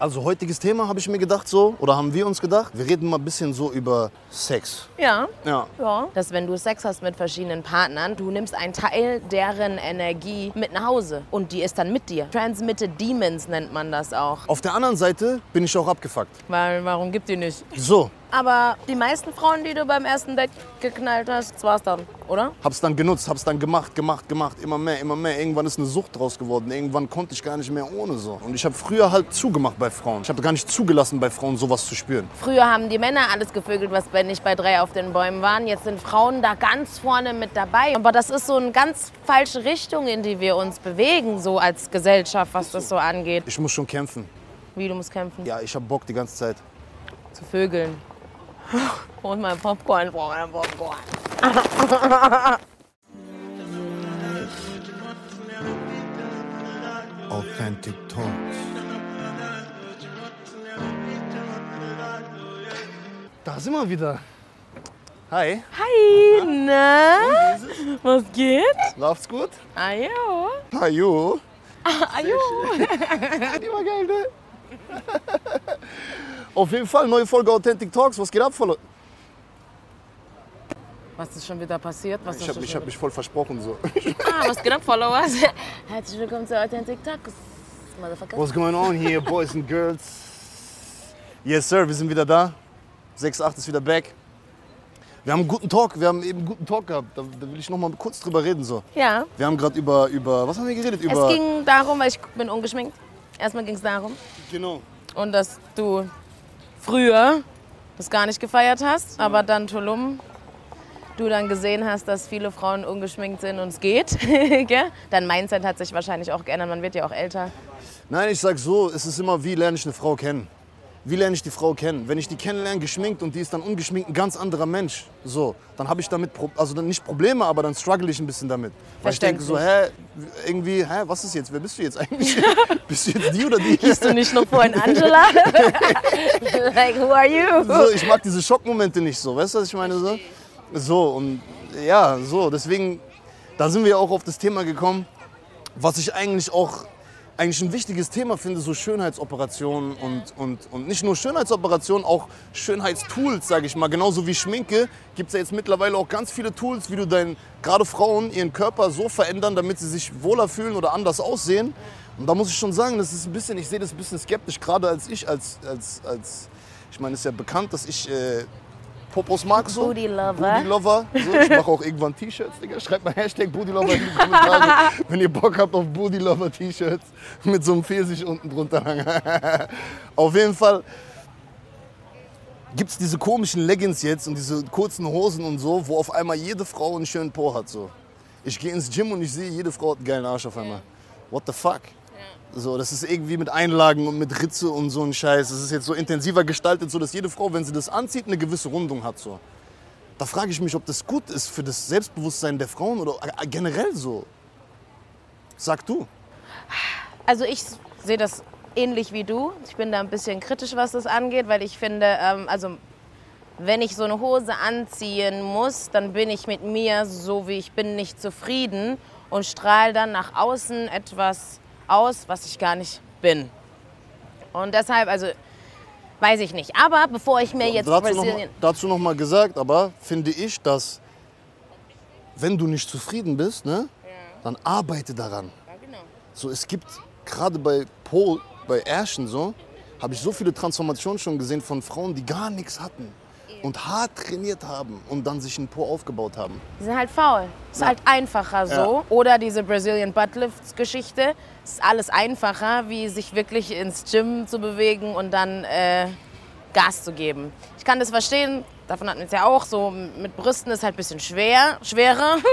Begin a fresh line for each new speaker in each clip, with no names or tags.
Also heutiges Thema habe ich mir gedacht so, oder haben wir uns gedacht, wir reden mal ein bisschen so über Sex.
Ja.
Ja.
Ja. Dass wenn du Sex hast mit verschiedenen Partnern, du nimmst einen Teil deren Energie mit nach Hause und die ist dann mit dir. Transmitted Demons nennt man das auch.
Auf der anderen Seite bin ich auch abgefuckt.
Weil, warum gibt die nicht?
So,
Aber die meisten Frauen, die du beim ersten Date geknallt hast, das war's dann, oder?
hab's dann genutzt, hab's dann gemacht, gemacht, gemacht, immer mehr, immer mehr. Irgendwann ist eine Sucht draus geworden. Irgendwann konnte ich gar nicht mehr ohne so. Und ich habe früher halt zugemacht bei Frauen. Ich habe gar nicht zugelassen bei Frauen sowas zu spüren.
Früher haben die Männer alles gevögelt, was bei nicht bei drei auf den Bäumen waren. Jetzt sind Frauen da ganz vorne mit dabei. Aber das ist so eine ganz falsche Richtung, in die wir uns bewegen, so als Gesellschaft, was das so angeht.
Ich muss schon kämpfen.
Wie du musst kämpfen.
Ja, ich hab Bock die ganze Zeit.
Zu vögeln. Hol mal Popcorn, brauch mal Popcorn.
Authentic Talks. Da sind wir wieder. Hi.
Hi, na? Was geht?
Läuft's gut?
Ajo.
Hallo.
Ajo.
Die war geil, ne? Auf jeden Fall, neue Folge Authentic Talks. Was geht ab, Follow?
Was ist schon wieder passiert? Was
Ich
ist
hab,
schon
ich hab mich voll versprochen so.
Ah, was geht ab, Followers? Herzlich willkommen zu Authentic Talks, Motherfucker.
What's going on here, boys and girls? Yes, sir, wir sind wieder da. 6.8 ist wieder back. Wir haben einen guten Talk, wir haben eben einen guten Talk gehabt. Da, da will ich noch mal kurz drüber reden. So.
Ja,
Wir haben gerade über, über, was haben wir geredet? Über,
es ging darum, weil ich bin ungeschminkt. Erstmal ging es darum.
genau.
Und dass du früher das gar nicht gefeiert hast, aber dann Tulum du dann gesehen hast, dass viele Frauen ungeschminkt sind und es geht. Dein Mindset hat sich wahrscheinlich auch geändert, man wird ja auch älter.
Nein, ich sag so, es ist immer, wie lerne ich eine Frau kennen? Wie lerne ich die Frau kennen? Wenn ich die kennenlerne, geschminkt und die ist dann ungeschminkt, ein ganz anderer Mensch, so, dann habe ich damit, Pro also dann nicht Probleme, aber dann struggle ich ein bisschen damit. Weil ich denke so, hä, irgendwie, hä, was ist jetzt, wer bist du jetzt eigentlich? bist du jetzt die oder die?
Bist du nicht noch vorhin Angela? like, who are you?
so, ich mag diese Schockmomente nicht so, weißt du, was ich meine? So, so und ja, so, deswegen, da sind wir auch auf das Thema gekommen, was ich eigentlich auch eigentlich ein wichtiges Thema finde, so Schönheitsoperationen und, und, und nicht nur Schönheitsoperationen, auch Schönheitstools, sage ich mal. Genauso wie Schminke gibt es ja jetzt mittlerweile auch ganz viele Tools, wie du dein, gerade Frauen ihren Körper so verändern, damit sie sich wohler fühlen oder anders aussehen. Und da muss ich schon sagen, das ist ein bisschen, ich sehe das ein bisschen skeptisch, gerade als ich, als, als, als ich meine, es ist ja bekannt, dass ich äh, Popos mag so.
Booty Lover.
Booty Lover. So, ich mache auch irgendwann T-Shirts, Digga. Schreibt mal Hashtag Booty Lover in die Kommentare, wenn ihr Bock habt auf Booty Lover T-Shirts mit so einem Pfirsich unten drunter. auf jeden Fall gibt es diese komischen Leggings jetzt und diese kurzen Hosen und so, wo auf einmal jede Frau einen schönen Po hat. So. Ich gehe ins Gym und ich sehe, jede Frau hat einen geilen Arsch auf einmal. What the fuck? So, das ist irgendwie mit Einlagen und mit Ritze und so ein Scheiß. Das ist jetzt so intensiver gestaltet, so dass jede Frau, wenn sie das anzieht, eine gewisse Rundung hat. So. Da frage ich mich, ob das gut ist für das Selbstbewusstsein der Frauen oder generell so. Sag du.
Also ich sehe das ähnlich wie du. Ich bin da ein bisschen kritisch, was das angeht, weil ich finde, ähm, also wenn ich so eine Hose anziehen muss, dann bin ich mit mir, so wie ich bin, nicht zufrieden und strahle dann nach außen etwas aus, was ich gar nicht bin. Und deshalb, also weiß ich nicht. Aber bevor ich mir jetzt
dazu, noch mal,
Brasilien...
dazu noch mal gesagt, aber finde ich, dass wenn du nicht zufrieden bist, ne, dann arbeite daran.
genau.
So, es gibt gerade bei Po, bei Ärschen so, habe ich so viele Transformationen schon gesehen von Frauen, die gar nichts hatten und hart trainiert haben und dann sich einen Po aufgebaut haben.
Die sind halt faul. Ist halt einfacher so.
Ja.
Oder diese Brazilian Buttlifts Geschichte. Ist alles einfacher, wie sich wirklich ins Gym zu bewegen und dann äh, Gas zu geben. Ich kann das verstehen. Davon hatten wir es ja auch. So mit Brüsten ist halt ein bisschen schwer, schwerer.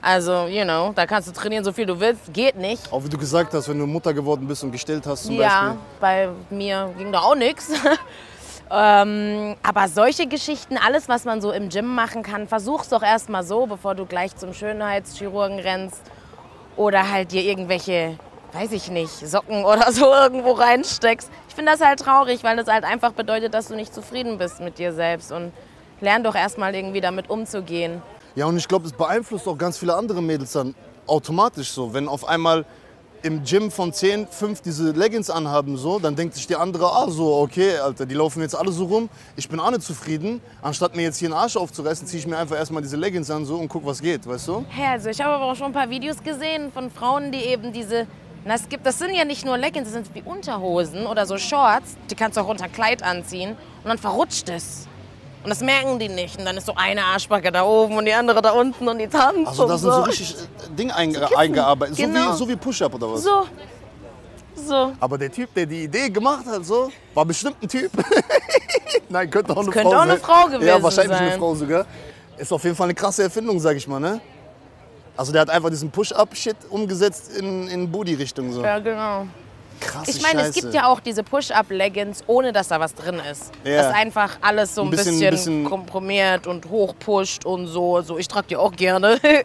Also, you know, da kannst du trainieren, so viel du willst. Geht nicht.
Auch wie du gesagt hast, wenn du Mutter geworden bist und gestillt hast zum
Ja, bei mir ging da auch nichts. ähm, aber solche Geschichten, alles, was man so im Gym machen kann, versuch's doch erst mal so, bevor du gleich zum Schönheitschirurgen rennst. Oder halt dir irgendwelche, weiß ich nicht, Socken oder so irgendwo reinsteckst. Ich finde das halt traurig, weil das halt einfach bedeutet, dass du nicht zufrieden bist mit dir selbst. Und lern doch erst mal irgendwie damit umzugehen.
Ja, und ich glaube, das beeinflusst auch ganz viele andere Mädels dann automatisch so. Wenn auf einmal im Gym von 10, 5 diese Leggings anhaben, so, dann denkt sich die andere, ah so, okay, Alter, die laufen jetzt alle so rum, ich bin auch nicht zufrieden. Anstatt mir jetzt hier einen Arsch aufzureißen, ziehe ich mir einfach erstmal diese Leggings an so und guck, was geht, weißt du?
Hä, also ich habe aber auch schon ein paar Videos gesehen von Frauen, die eben diese. Na, es gibt, das sind ja nicht nur Leggings, das sind wie Unterhosen oder so Shorts. Die kannst du auch unter Kleid anziehen und dann verrutscht es. Und das merken die nicht. Und dann ist so eine Arschbacke da oben und die andere da unten und die tanzt
Also da sind
so.
so richtig äh, Ding einge eingearbeitet,
Genau.
so wie, so wie Push-Up oder was?
So. So.
Aber der Typ, der die Idee gemacht hat, so, war bestimmt ein Typ. Nein, könnte auch eine
könnte
Frau
auch eine
sein.
Frau gewesen
Ja, wahrscheinlich eine
sein.
Frau sogar. Ist auf jeden Fall eine krasse Erfindung, sag ich mal, ne? Also der hat einfach diesen Push-Up-Shit umgesetzt in, in Booty-Richtung so.
Ja, genau.
Krasse
Ich meine, es gibt ja auch diese Push-Up-Leggings, ohne dass da was drin ist.
Ja.
Das ist einfach alles so ein
Ein bisschen-
bisschen,
bisschen-
komprimiert und hochpusht und so. so. Ich trage die auch gerne,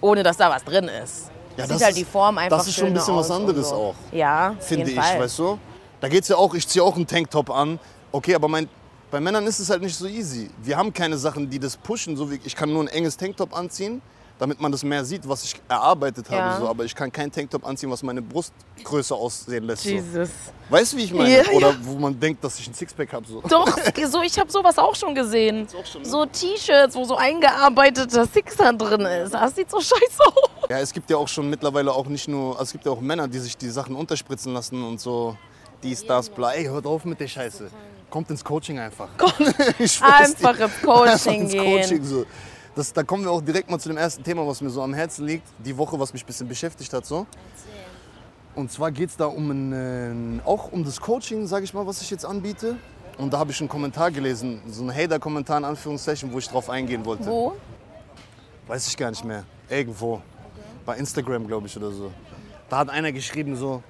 ohne dass da was drin ist.
Ja,
Sieht
das
halt die Form einfach
das ist schon ein bisschen was anderes
so.
auch,
Ja,
finde ich,
Fall.
weißt du? Da geht's ja auch, ich ziehe auch einen Tanktop an. Okay, aber mein, bei Männern ist es halt nicht so easy. Wir haben keine Sachen, die das pushen. So wie, ich kann nur ein enges Tanktop anziehen, damit man das mehr sieht, was ich erarbeitet habe.
Ja.
So. Aber ich kann keinen Tanktop anziehen, was meine Brustgröße aussehen lässt. So.
Jesus.
Weißt du, wie ich meine?
Ja,
Oder
ja.
wo man denkt, dass ich ein Sixpack habe. So.
Doch, so, ich habe sowas auch schon gesehen.
auch schon, ne?
So T-Shirts, wo so eingearbeiteter Sixer drin ist. Das sieht so scheiße aus.
Ja, es gibt ja auch schon mittlerweile auch nicht nur, also es gibt ja auch Männer, die sich die Sachen unterspritzen lassen und so. Dies, das, bla. Ey, hört auf mit der Scheiße. Kommt ins Coaching einfach. ich schwör's dir.
Einfach ins Coaching
ins
gehen.
Coaching so. Das, da kommen wir auch direkt mal zu dem ersten Thema, was mir so am Herzen liegt. Die Woche, was mich ein bisschen beschäftigt hat. So. Und zwar geht es da um ein, äh, auch um das Coaching, sage ich mal, was ich jetzt anbiete. Und da habe ich einen Kommentar gelesen, so ein Hater-Kommentar in Anführungszeichen, wo ich drauf eingehen wollte.
Wo?
Weiß ich gar nicht mehr. Irgendwo. Bei Instagram, glaube ich, oder so. Da hat einer geschrieben so,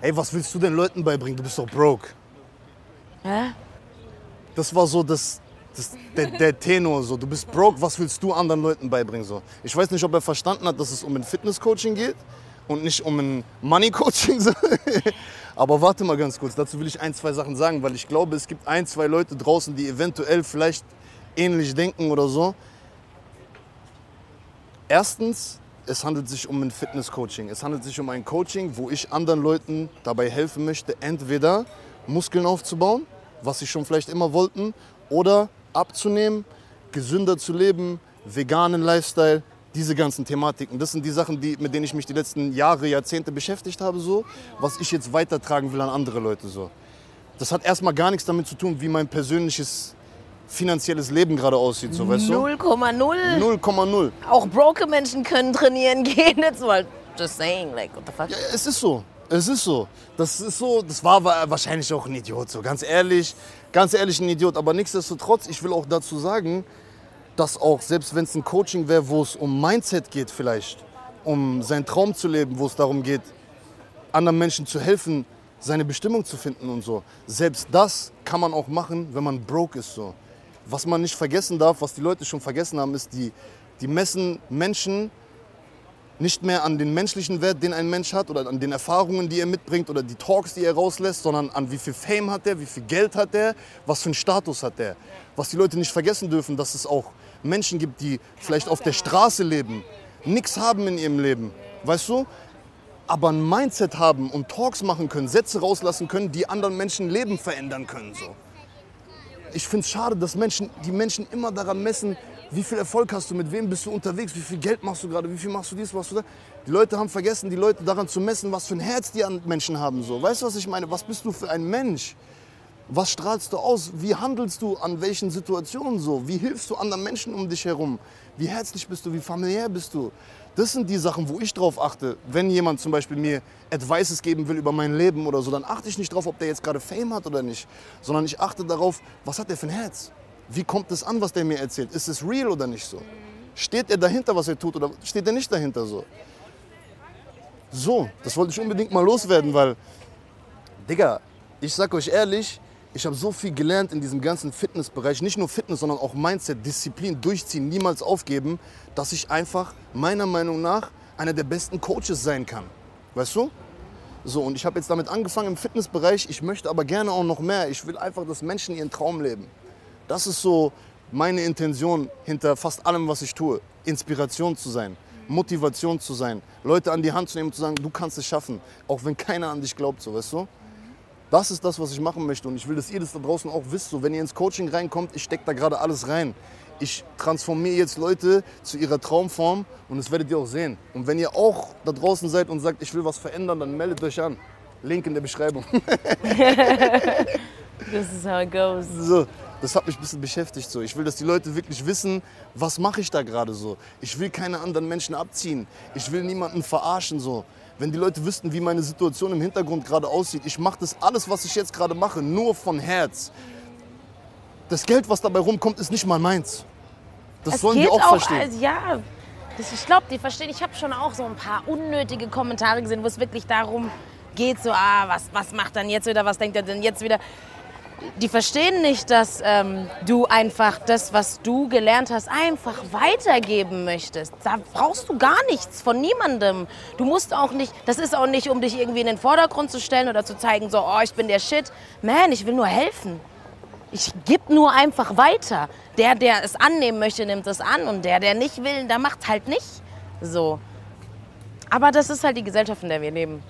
ey, was willst du den Leuten beibringen? Du bist doch broke.
Hä?
Das war so das, das, der, der Tenor. So. Du bist broke, was willst du anderen Leuten beibringen? So. Ich weiß nicht, ob er verstanden hat, dass es um ein Fitness-Coaching geht und nicht um ein Money-Coaching. So. Aber warte mal ganz kurz, dazu will ich ein, zwei Sachen sagen, weil ich glaube, es gibt ein, zwei Leute draußen, die eventuell vielleicht ähnlich denken oder so. Erstens, es handelt sich um ein Fitness-Coaching. Es handelt sich um ein Coaching, wo ich anderen Leuten dabei helfen möchte, entweder Muskeln aufzubauen, was sie schon vielleicht immer wollten, oder abzunehmen, gesünder zu leben, veganen Lifestyle, diese ganzen Thematiken. Das sind die Sachen, die, mit denen ich mich die letzten Jahre, Jahrzehnte beschäftigt habe, so, was ich jetzt weitertragen will an andere Leute. So. Das hat erstmal gar nichts damit zu tun, wie mein persönliches finanzielles Leben gerade aussieht, so, weißt du?
0,0.
0,0.
Auch broke Menschen können trainieren gehen. Jetzt mal just saying, like, what the fuck?
Ja, es ist so. Es ist so. Das ist so. Das war wa- wahrscheinlich auch ein Idiot. So ganz ehrlich, ganz ehrlich ein Idiot. Aber nichtsdestotrotz, ich will auch dazu sagen, dass auch selbst wenn es ein Coaching wäre, wo es um Mindset geht vielleicht, um seinen Traum zu leben, wo es darum geht, anderen Menschen zu helfen, seine Bestimmung zu finden und so. Selbst das kann man auch machen, wenn man broke ist so. Was man nicht vergessen darf, was die Leute schon vergessen haben, ist, die, die messen Menschen nicht mehr an den menschlichen Wert, den ein Mensch hat oder an den Erfahrungen, die er mitbringt oder die Talks, die er rauslässt, sondern an wie viel Fame hat er, wie viel Geld hat er, was für einen Status hat er. Was die Leute nicht vergessen dürfen, dass es auch Menschen gibt, die vielleicht auf der Straße leben, nichts haben in ihrem Leben, weißt du? Aber ein Mindset haben und Talks machen können, Sätze rauslassen können, die anderen Menschen Leben verändern können. So. Ich finde es schade, dass Menschen, die Menschen immer daran messen, wie viel Erfolg hast du, mit wem bist du unterwegs, wie viel Geld machst du gerade, wie viel machst du dies, was du da. Die Leute haben vergessen, die Leute daran zu messen, was für ein Herz die an Menschen haben. So. Weißt du, was ich meine? Was bist du für ein Mensch? Was strahlst du aus? Wie handelst du an welchen Situationen so? Wie hilfst du anderen Menschen um dich herum? Wie herzlich bist du? Wie familiär bist du? Das sind die Sachen, wo ich drauf achte. Wenn jemand zum Beispiel mir Advices geben will über mein Leben oder so, dann achte ich nicht darauf, ob der jetzt gerade Fame hat oder nicht, sondern ich achte darauf, was hat der für ein Herz? Wie kommt es an, was der mir erzählt? Ist es real oder nicht so? Steht er dahinter, was er tut oder steht er nicht dahinter so? So, das wollte ich unbedingt mal loswerden, weil Digga, ich sag euch ehrlich, ich habe so viel gelernt in diesem ganzen Fitnessbereich, nicht nur Fitness, sondern auch Mindset, Disziplin, durchziehen, niemals aufgeben, dass ich einfach meiner Meinung nach einer der besten Coaches sein kann. Weißt du? So, und ich habe jetzt damit angefangen im Fitnessbereich, ich möchte aber gerne auch noch mehr. Ich will einfach, dass Menschen ihren Traum leben. Das ist so meine Intention hinter fast allem, was ich tue. Inspiration zu sein. Motivation zu sein, Leute an die Hand zu nehmen und zu sagen, du kannst es schaffen, auch wenn keiner an dich glaubt, so, weißt du? Das ist das, was ich machen möchte und ich will, dass ihr das da draußen auch wisst. So, wenn ihr ins Coaching reinkommt, ich stecke da gerade alles rein. Ich transformiere jetzt Leute zu ihrer Traumform und das werdet ihr auch sehen. Und wenn ihr auch da draußen seid und sagt, ich will was verändern, dann meldet euch an. Link in der Beschreibung.
This is how it goes.
So, das hat mich ein bisschen beschäftigt. So. Ich will, dass die Leute wirklich wissen, was mache ich da gerade so. Ich will keine anderen Menschen abziehen. Ich will niemanden verarschen. So. Wenn die Leute wüssten, wie meine Situation im Hintergrund gerade aussieht. Ich mache das alles, was ich jetzt gerade mache, nur von Herz. Das Geld, was dabei rumkommt, ist nicht mal meins. Das
Es
sollen die
geht
auch, verstehen.
also, ja, das, ich glaube, die verstehen. Ich habe schon auch so ein paar unnötige Kommentare gesehen, wo es wirklich darum geht, so, ah, was, was macht dann jetzt wieder, was denkt er denn jetzt wieder? Die verstehen nicht, dass ähm, du einfach das, was du gelernt hast, einfach weitergeben möchtest. Da brauchst du gar nichts von niemandem. Du musst auch nicht, das ist auch nicht, um dich irgendwie in den Vordergrund zu stellen oder zu zeigen, so, oh, ich bin der Shit. Man, ich will nur helfen. Ich gebe nur einfach weiter. Der, der es annehmen möchte, nimmt es an. Und der, der nicht will, der macht halt nicht. So. Aber das ist halt die Gesellschaft, in der wir leben.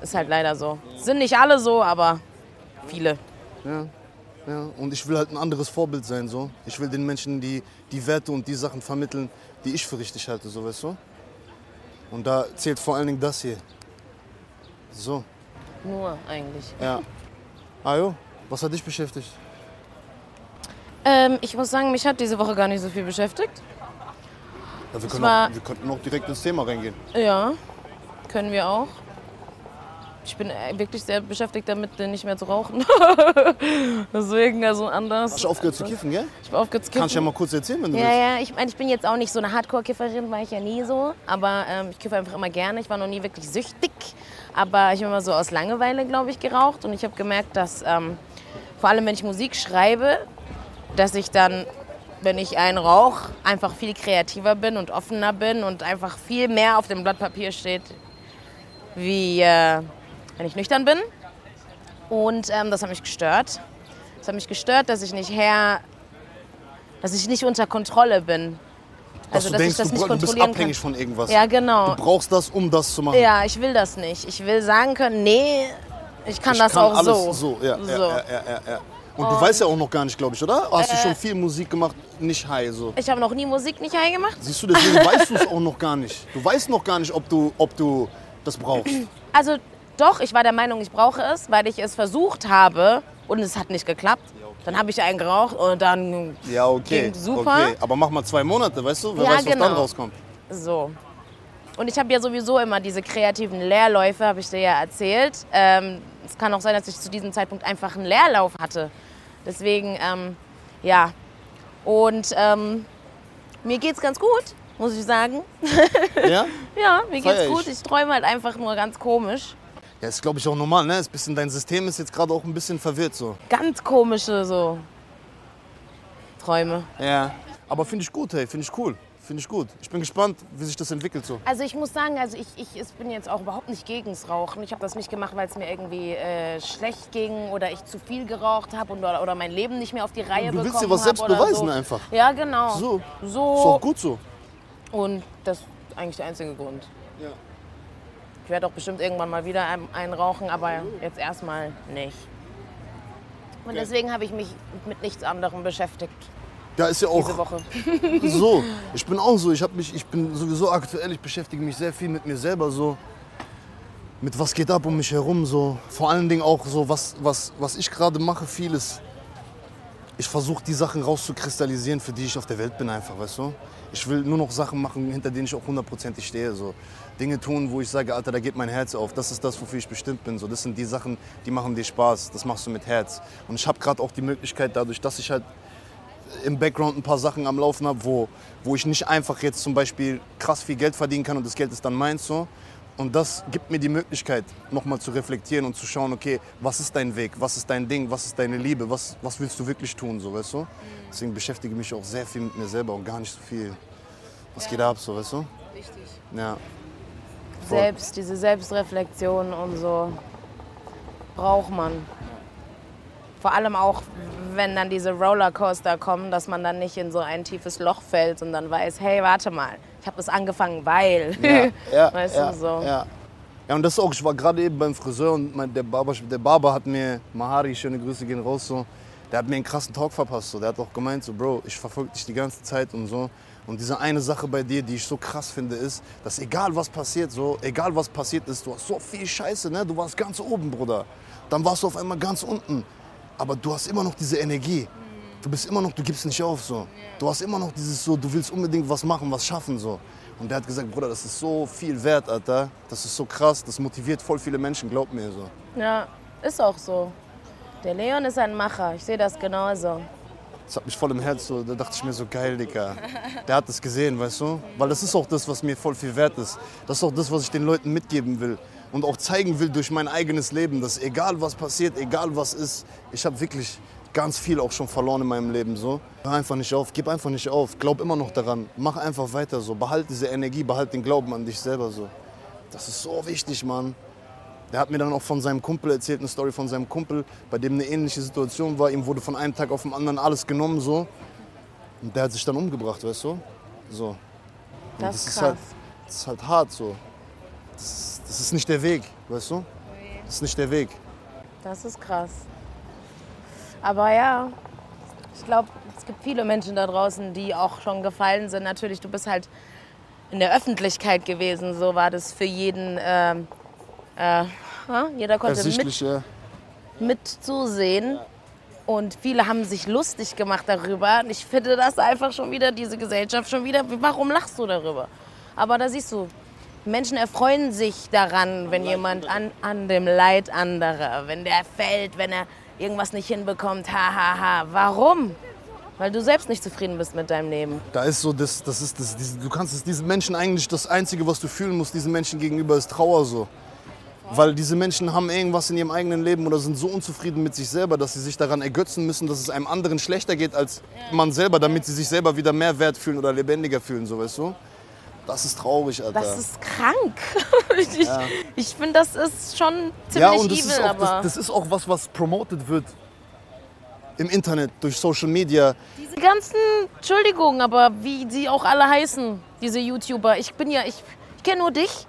Ist halt leider so. Sind nicht alle so, aber viele.
Ja, ja. Und ich will halt ein anderes Vorbild sein. So. Ich will den Menschen die, die Werte und die Sachen vermitteln, die ich für richtig halte, so weißt du? Und da zählt vor allen Dingen das hier. So,
Nur eigentlich.
ja. Ajo, was hat dich beschäftigt?
Ähm, ich muss sagen, mich hat diese Woche gar nicht so viel beschäftigt.
Ja, wir, können auch, wir könnten auch direkt ins Thema reingehen.
Ja, können wir auch. Ich bin äh, wirklich sehr beschäftigt damit, nicht mehr zu rauchen. Deswegen also anders.
Hast du aufgehört zu kiffen, gell?
Ich habe aufgehört zu kiffen.
Kannst du ja mal kurz erzählen, wenn du
Ja,
willst.
ja, ich meine, ich bin jetzt auch nicht so eine Hardcore-Kifferin, war ich ja nie so. Aber ähm, ich kiffe einfach immer gerne. Ich war noch nie wirklich süchtig. Aber ich habe immer so aus Langeweile, glaube ich, geraucht. Und ich habe gemerkt, dass ähm, vor allem, wenn ich Musik schreibe, dass ich dann, wenn ich einen rauche, einfach viel kreativer bin und offener bin und einfach viel mehr auf dem Blatt Papier steht, wie äh, wenn ich nüchtern bin. Und ähm, das hat mich gestört. Das hat mich gestört, dass ich nicht her, dass ich nicht unter Kontrolle bin.
Dass
Also,
du
dass
denkst,
ich das
du,
nicht
bra- du bist
kontrollieren
abhängig
kann.
von irgendwas.
Ja, genau.
Du brauchst das, um das zu machen.
Ja, ich will das nicht. Ich will sagen können, nee, ich kann
Ich
das
kann
auch so.
so. Ja,
So.
Ja, ja, ja. Und du weißt ja auch noch gar nicht, glaube ich, oder? Hast du schon viel Musik gemacht, nicht high so?
Ich habe noch nie Musik nicht high gemacht.
Siehst du, deswegen weißt du es auch noch gar nicht. Du weißt noch gar nicht, ob du, ob du das brauchst.
Also doch, ich war der Meinung, ich brauche es, weil ich es versucht habe und es hat nicht geklappt. Dann habe ich einen geraucht und dann
Ja, okay.
Ging super.
Okay, aber mach mal zwei Monate, weißt du? Wer
Ja,
weiß, was dann
genau.
rauskommt.
so. Und ich habe ja sowieso immer diese kreativen Leerläufe, habe ich dir ja erzählt. Ähm, es kann auch sein, dass ich zu diesem Zeitpunkt einfach einen Leerlauf hatte. Deswegen, ähm, ja. Und ähm, mir geht's ganz gut, muss ich sagen.
Ja?
Ja, mir
Feier
geht's
ich.
gut. Ich träume halt einfach nur ganz komisch.
Ja, ist glaube ich auch normal, ne? Ist ein bisschen, dein System ist jetzt gerade auch ein bisschen verwirrt so.
Ganz komische so Träume.
Ja. Aber finde ich gut, hey, finde ich cool. Finde ich gut. Ich bin gespannt, wie sich das entwickelt so.
Also ich muss sagen, also ich, ich es bin jetzt auch überhaupt nicht gegens Rauchen. Ich habe das nicht gemacht, weil es mir irgendwie äh, schlecht ging oder ich zu viel geraucht habe oder, oder mein Leben nicht mehr auf die Reihe
Du willst
bekommen
dir was selbst beweisen
so.
einfach.
Ja, genau.
So. Ist
So.
auch gut so.
Und das ist eigentlich der einzige Grund.
Ja.
Ich werde auch bestimmt irgendwann mal wieder ein- einen rauchen, aber jetzt erstmal nicht. Und deswegen habe ich mich mit nichts anderem beschäftigt
Da ist ja
diese
auch
Woche.
so. Ich bin auch so. Ich, mich, ich bin sowieso aktuell, ich beschäftige mich sehr viel mit mir selber so. Mit was geht ab um mich herum so. Vor allen Dingen auch so, was, was, was ich gerade mache, vieles. Ich versuche die Sachen rauszukristallisieren, für die ich auf der Welt bin einfach, weißt du. Ich will nur noch Sachen machen, hinter denen ich auch hundertprozentig stehe. So. Dinge tun, wo ich sage, Alter, da geht mein Herz auf. Das ist das, wofür ich bestimmt bin. So, das sind die Sachen, die machen dir Spaß. Das machst du mit Herz. Und ich habe gerade auch die Möglichkeit, dadurch, dass ich halt im Background ein paar Sachen am Laufen habe, wo, wo ich nicht einfach jetzt zum Beispiel krass viel Geld verdienen kann und das Geld ist dann meins so. Und das gibt mir die Möglichkeit, nochmal zu reflektieren und zu schauen, okay, was ist dein Weg, was ist dein Ding, was ist deine Liebe, was, was willst du wirklich tun, so, weißt du? Deswegen beschäftige ich mich auch sehr viel mit mir selber und gar nicht so viel. Was geht ab, so, weißt du?
Richtig.
Ja. Voll.
Selbst, diese Selbstreflexion und so braucht man. Vor allem auch, wenn dann diese Rollercoaster kommen, dass man dann nicht in so ein tiefes Loch fällt und dann weiß, hey, warte mal, ich habe das angefangen, weil.
Ja, ja,
weißt
ja,
du, so.
Ja. ja, und das auch, ich war gerade eben beim Friseur und mein, der, Barber, der Barber hat mir, Mahari, schöne Grüße gehen raus, so, der hat mir einen krassen Talk verpasst. So. Der hat auch gemeint, so, Bro, ich verfolge dich die ganze Zeit und so. Und diese eine Sache bei dir, die ich so krass finde, ist, dass egal was passiert, so, egal was passiert ist, du hast so viel Scheiße, ne? Du warst ganz oben, Bruder. Dann warst du auf einmal ganz unten. Aber du hast immer noch diese Energie. Du bist immer noch, du gibst nicht auf, so. Du hast immer noch dieses so, du willst unbedingt was machen, was schaffen, so. Und der hat gesagt, Bruder, das ist so viel wert, Alter. Das ist so krass, das motiviert voll viele Menschen, glaub mir so.
Ja, ist auch so. Der Leon ist ein Macher, ich sehe das genauso.
Das hat mich voll im Herz, so, da dachte ich mir so, geil, Digga. Der hat das gesehen, weißt du? Weil das ist auch das, was mir voll viel wert ist. Das ist auch das, was ich den Leuten mitgeben will. Und auch zeigen will durch mein eigenes Leben, dass egal was passiert, egal was ist, ich habe wirklich ganz viel auch schon verloren in meinem Leben. So. Hör einfach nicht auf, gib einfach nicht auf, glaub immer noch daran, mach einfach weiter so, behalt diese Energie, behalt den Glauben an dich selber so. Das ist so wichtig, Mann. Der hat mir dann auch von seinem Kumpel erzählt, eine Story von seinem Kumpel, bei dem eine ähnliche Situation war. Ihm wurde von einem Tag auf den anderen alles genommen so. Und der hat sich dann umgebracht, weißt du? So. Und
Das ist
ist
krass.
halt, das ist halt hart so. Das, das ist nicht der Weg, weißt du? Das ist nicht der Weg.
Das ist krass. Aber ja, ich glaube, es gibt viele Menschen da draußen, die auch schon gefallen sind. Natürlich, du bist halt in der Öffentlichkeit gewesen. So war das für jeden. ähm, äh, ja, jeder konnte mit,
ja.
mitzusehen. Und viele haben sich lustig gemacht darüber. Und ich finde das einfach schon wieder, diese Gesellschaft schon wieder. Warum lachst du darüber? Aber da siehst du, Menschen erfreuen sich daran, wenn jemand an, an dem Leid anderer, wenn der fällt, wenn er irgendwas nicht hinbekommt. Ha, ha, ha. Warum? Weil du selbst nicht zufrieden bist mit deinem Leben.
Da ist so, das, das ist das, du kannst es diesen Menschen eigentlich, das Einzige, was du fühlen musst, diesen Menschen gegenüber, ist Trauer so. Weil diese Menschen haben irgendwas in ihrem eigenen Leben oder sind so unzufrieden mit sich selber, dass sie sich daran ergötzen müssen, dass es einem anderen schlechter geht als man selber, damit sie sich selber wieder mehr wert fühlen oder lebendiger fühlen, so weißt du? Das ist traurig, Alter.
Das ist krank. ich
Ja.
ich finde, das ist schon
ja,
ziemlich
und das
evil,
ist, auch,
aber
das, das ist auch was, was promoted wird im Internet, durch Social Media.
diese ganzen, Entschuldigung, aber wie sie auch alle heißen, diese YouTuber. Ich bin ja, ich, ich kenne nur dich,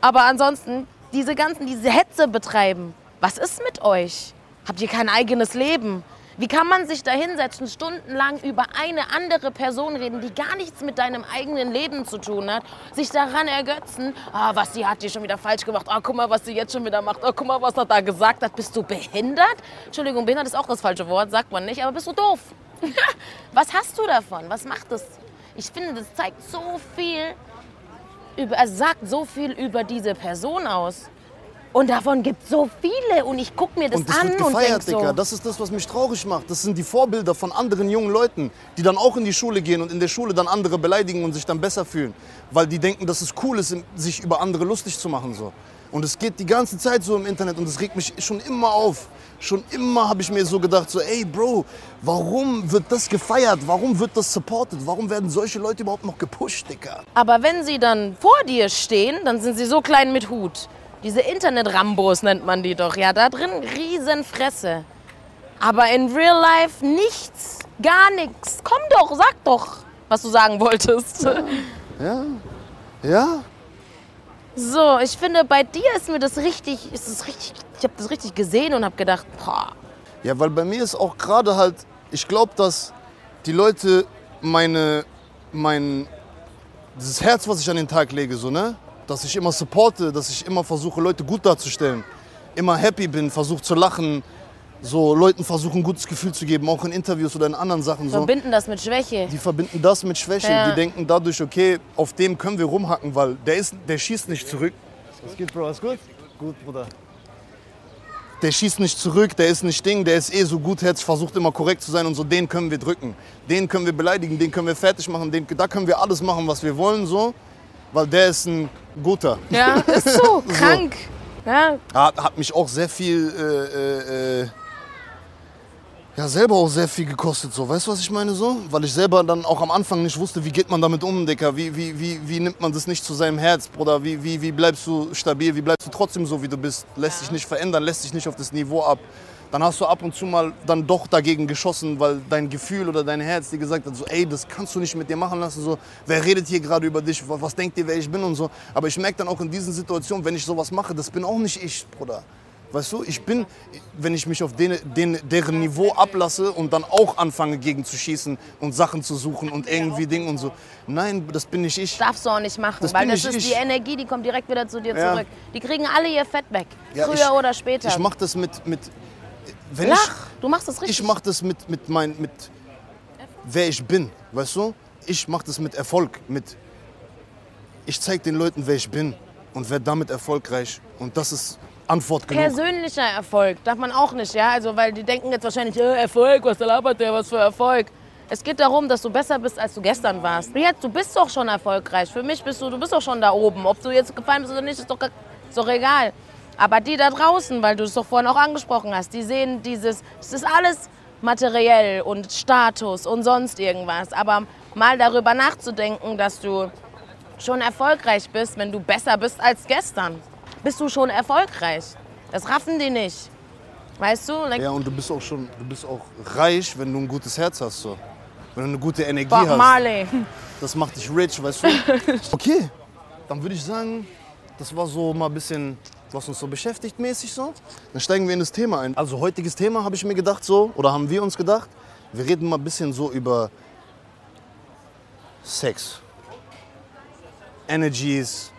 aber ansonsten diese ganzen, diese Hetze betreiben. Was ist mit euch? Habt ihr kein eigenes Leben? Wie kann man sich da hinsetzen, stundenlang über eine andere Person reden, die gar nichts mit deinem eigenen Leben zu tun hat, sich daran ergötzen, ah, was sie hat die schon wieder falsch gemacht, ah, guck mal, was sie jetzt schon wieder macht, ah, guck mal, was er da gesagt hat, bist du behindert? Entschuldigung, behindert ist auch das falsche Wort, sagt man nicht, aber bist du doof? was hast du davon? Was macht es? Ich finde, das zeigt so viel, über, es sagt so viel über diese Person aus. Und davon gibt es so viele. Und ich gucke mir das,
und das
an
wird
und denke
gefeiert,
so.
Digga. Das ist das, was mich traurig macht. Das sind die Vorbilder von anderen jungen Leuten, die dann auch in die Schule gehen und in der Schule dann andere beleidigen und sich dann besser fühlen. Weil die denken, dass es cool ist, sich über andere lustig zu machen. So. Und es geht die ganze Zeit so im Internet und es regt mich schon immer auf. Schon immer habe ich mir so gedacht, so, ey Bro, warum wird das gefeiert? Warum wird das supported? Warum werden solche Leute überhaupt noch gepusht, Digga?
Aber wenn sie dann vor dir stehen, dann sind sie so klein mit Hut. Diese Internet-Rambos nennt man die doch. Ja, da drin Riesenfresse. Aber in real life nichts, gar nichts. Komm doch, sag doch, was du sagen wolltest.
Ja? Ja?
So, ich finde, bei dir ist mir das richtig, ist es richtig, ich habe das richtig gesehen und habe gedacht, boah,
Ja, weil bei mir ist auch gerade halt, ich glaube, dass die Leute meine, mein, dieses Herz, was ich an den Tag lege, so, ne? Dass ich immer supporte, dass ich immer versuche, Leute gut darzustellen. Immer happy bin, versuche zu lachen, so Leuten versuche ein gutes Gefühl zu geben, auch in Interviews oder in anderen Sachen. So.
verbinden das mit Schwäche.
Die verbinden das mit Schwäche.
Ja.
Die denken dadurch, okay, auf dem können wir rumhacken, weil der, ist, der schießt nicht zurück. Was geht, Bro? Alles gut? Gut, Bruder. Der schießt nicht zurück, der ist nicht Ding, der ist eh so gutherzig, versucht immer korrekt zu sein und so, den können wir drücken. Den können wir beleidigen, den können wir fertig machen, den, da können wir alles machen, was wir wollen, so. Weil der ist ein guter.
Ja, ist so, krank. Ja,
Hat, hat mich auch sehr viel, äh, äh, äh, ja, selber auch sehr viel gekostet, so. Weißt du, was ich meine, so? Weil ich selber dann auch am Anfang nicht wusste, wie geht man damit um, Dicker? Wie, wie, wie, wie nimmt man das nicht zu seinem Herz, Bruder? Wie, wie, wie bleibst du stabil? Wie bleibst du trotzdem so, wie du bist? Lässt dich nicht verändern, lässt dich nicht auf das Niveau ab. Dann hast du ab und zu mal dann doch dagegen geschossen, weil dein Gefühl oder dein Herz dir gesagt hat, so, ey, das kannst du nicht mit dir machen lassen. So, wer redet hier gerade über dich? Was, denkt ihr, wer ich bin und so. Aber ich merke dann auch in diesen Situationen, wenn ich sowas mache, das bin auch nicht ich, Bruder. Weißt du, ich bin, wenn ich mich auf den, den, deren Niveau ablasse und dann auch anfange gegen zu schießen und Sachen zu suchen und irgendwie Dinge und so. Nein, das bin nicht ich.
Darfst du auch nicht machen,
Das
weil das ist
ich.
die Energie, die kommt direkt wieder zu dir
Ja.
zurück. Die kriegen alle ihr Fett weg,
Ja,
früher
ich-
oder später.
Ich mach das mit, mit wenn
Lach, du machst das
ich,
richtig.
ich mach das mit, mit mein, mit wer ich bin, weißt du? Ich mach das mit Erfolg, mit ich zeig den Leuten, wer ich bin und werde damit erfolgreich und das ist Antwort genug.
Persönlicher Erfolg darf man auch nicht, ja? Also, weil die denken jetzt wahrscheinlich, äh, Erfolg, was da labert der, was für Erfolg. Es geht darum, dass du besser bist, als du gestern warst. Jetzt, du bist doch schon erfolgreich. Für mich bist du, du bist doch schon da oben. Ob du jetzt gefallen bist oder nicht, ist doch, ist doch egal. Aber die da draußen, weil du es doch vorhin auch angesprochen hast, die sehen dieses, es ist alles materiell und Status und sonst irgendwas. Aber mal darüber nachzudenken, dass du schon erfolgreich bist, wenn du besser bist als gestern. Bist du schon erfolgreich. Das raffen die nicht. Weißt du? Like,
Ja, und du bist auch schon, du bist auch reich, wenn du ein gutes Herz hast, so. Wenn du eine gute Energie
Bob
hast.
Marley.
Das macht dich rich, weißt du? Okay, dann würde ich sagen, das war so mal ein bisschen, was uns so beschäftigt mäßig so. Dann steigen wir in das Thema ein. Also heutiges Thema habe ich mir gedacht so, oder haben wir uns gedacht, wir reden mal ein bisschen so über Sex. Energies,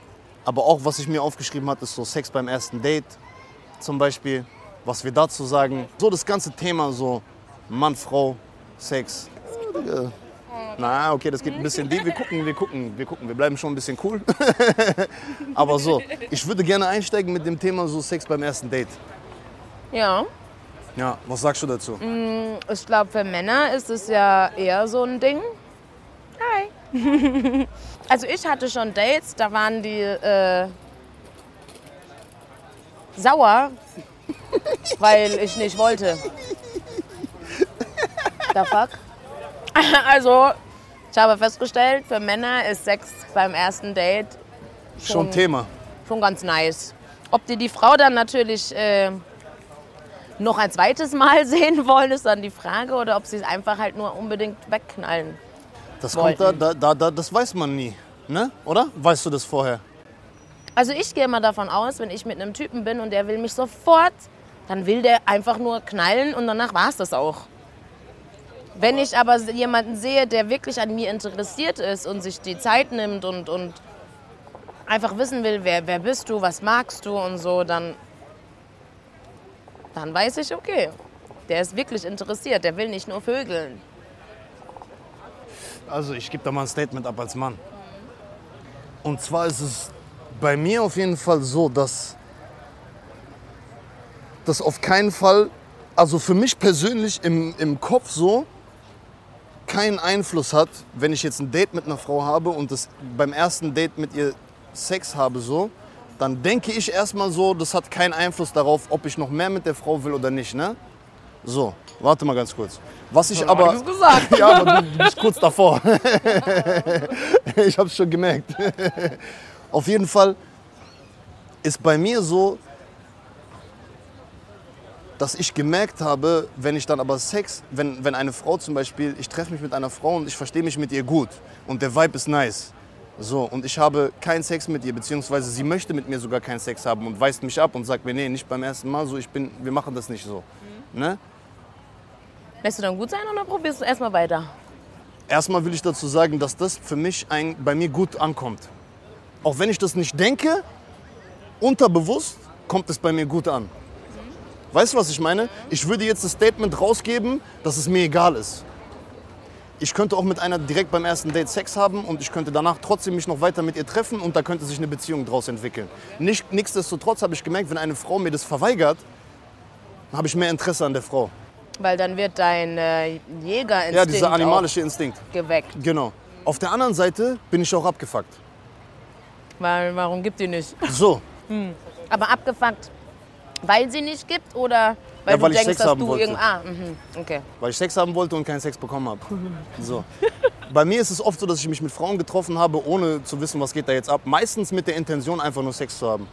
aber auch was ich mir aufgeschrieben habe, ist so Sex beim ersten Date zum Beispiel, was wir dazu sagen. So das ganze Thema so Mann, Frau, Sex. Ja. Na, okay, das geht ein bisschen deep. Wir gucken, wir gucken, wir gucken. Wir bleiben schon ein bisschen cool. Aber so, ich würde gerne einsteigen mit dem Thema so Sex beim ersten Date.
Ja.
Ja, was sagst du dazu?
Ich glaube, für Männer ist es ja eher so ein Ding. Hi. also ich hatte schon Dates, da waren die äh, sauer, weil ich nicht wollte. The fuck? Also, ich habe festgestellt, für Männer ist Sex beim ersten Date
Schon Thema.
schon ganz nice. Ob die die Frau dann natürlich äh, noch ein zweites Mal sehen wollen, ist dann die Frage. Oder ob sie es einfach halt nur unbedingt wegknallen.
Das kommt da, da, da, das weiß man nie. Ne? Oder? Weißt du das vorher?
Also ich gehe mal davon aus, wenn ich mit einem Typen bin und der will mich sofort, dann will der einfach nur knallen und danach war es das auch. Wenn ich aber jemanden sehe, der wirklich an mir interessiert ist und sich die Zeit nimmt und, und einfach wissen will, wer, wer bist du, was magst du und so, dann, dann weiß ich, okay, der ist wirklich interessiert, der will nicht nur vögeln.
Also ich gebe da mal ein Statement ab als Mann. Und zwar ist es bei mir auf jeden Fall so, dass das auf keinen Fall, also für mich persönlich im, im Kopf so, keinen Einfluss hat, wenn ich jetzt ein Date mit einer Frau habe und das beim ersten Date mit ihr Sex habe so, dann denke ich erstmal so, das hat keinen Einfluss darauf, ob ich noch mehr mit der Frau will oder nicht, ne? So, warte mal ganz kurz. Was ich aber
alles gesagt.
ja, aber du, bist kurz davor. ich habe es schon gemerkt. Auf jeden Fall ist bei mir so, dass ich gemerkt habe, wenn ich dann aber Sex, wenn, wenn eine Frau zum Beispiel, ich treffe mich mit einer Frau und ich verstehe mich mit ihr gut und der Vibe ist nice. So, und ich habe keinen Sex mit ihr, beziehungsweise sie möchte mit mir sogar keinen Sex haben und weist mich ab und sagt mir, nee, nicht beim ersten Mal so, ich bin, wir machen das nicht so. Ne?
Lässt du dann gut sein oder probierst du erstmal weiter?
Erstmal will ich dazu sagen, dass das für mich ein, bei mir gut ankommt. Auch wenn ich das nicht denke, unterbewusst kommt es bei mir gut an. Weißt du, was ich meine? Ich würde jetzt das Statement rausgeben, dass es mir egal ist. Ich könnte auch mit einer direkt beim ersten Date Sex haben und ich könnte danach trotzdem mich noch weiter mit ihr treffen und da könnte sich eine Beziehung draus entwickeln. Nicht, nichtsdestotrotz habe ich gemerkt, wenn eine Frau mir das verweigert, habe ich mehr Interesse an der Frau.
Weil dann wird dein äh, Jägerinstinkt
Ja, dieser animalische Instinkt.
geweckt.
Genau. Auf der anderen Seite bin ich auch abgefuckt.
Weil, warum gibt die nicht?
So,
Aber abgefuckt, weil sie nicht gibt oder weil
Ja,
du
weil ich
denkst,
Sex
dass
haben
du
wollte.
irgend Ah, mhm, okay.
weil ich Sex haben wollte und keinen Sex bekommen habe. So. Bei mir ist es oft so, dass ich mich mit Frauen getroffen habe, ohne zu wissen, was geht da jetzt ab. Meistens mit der Intention, einfach nur Sex zu haben.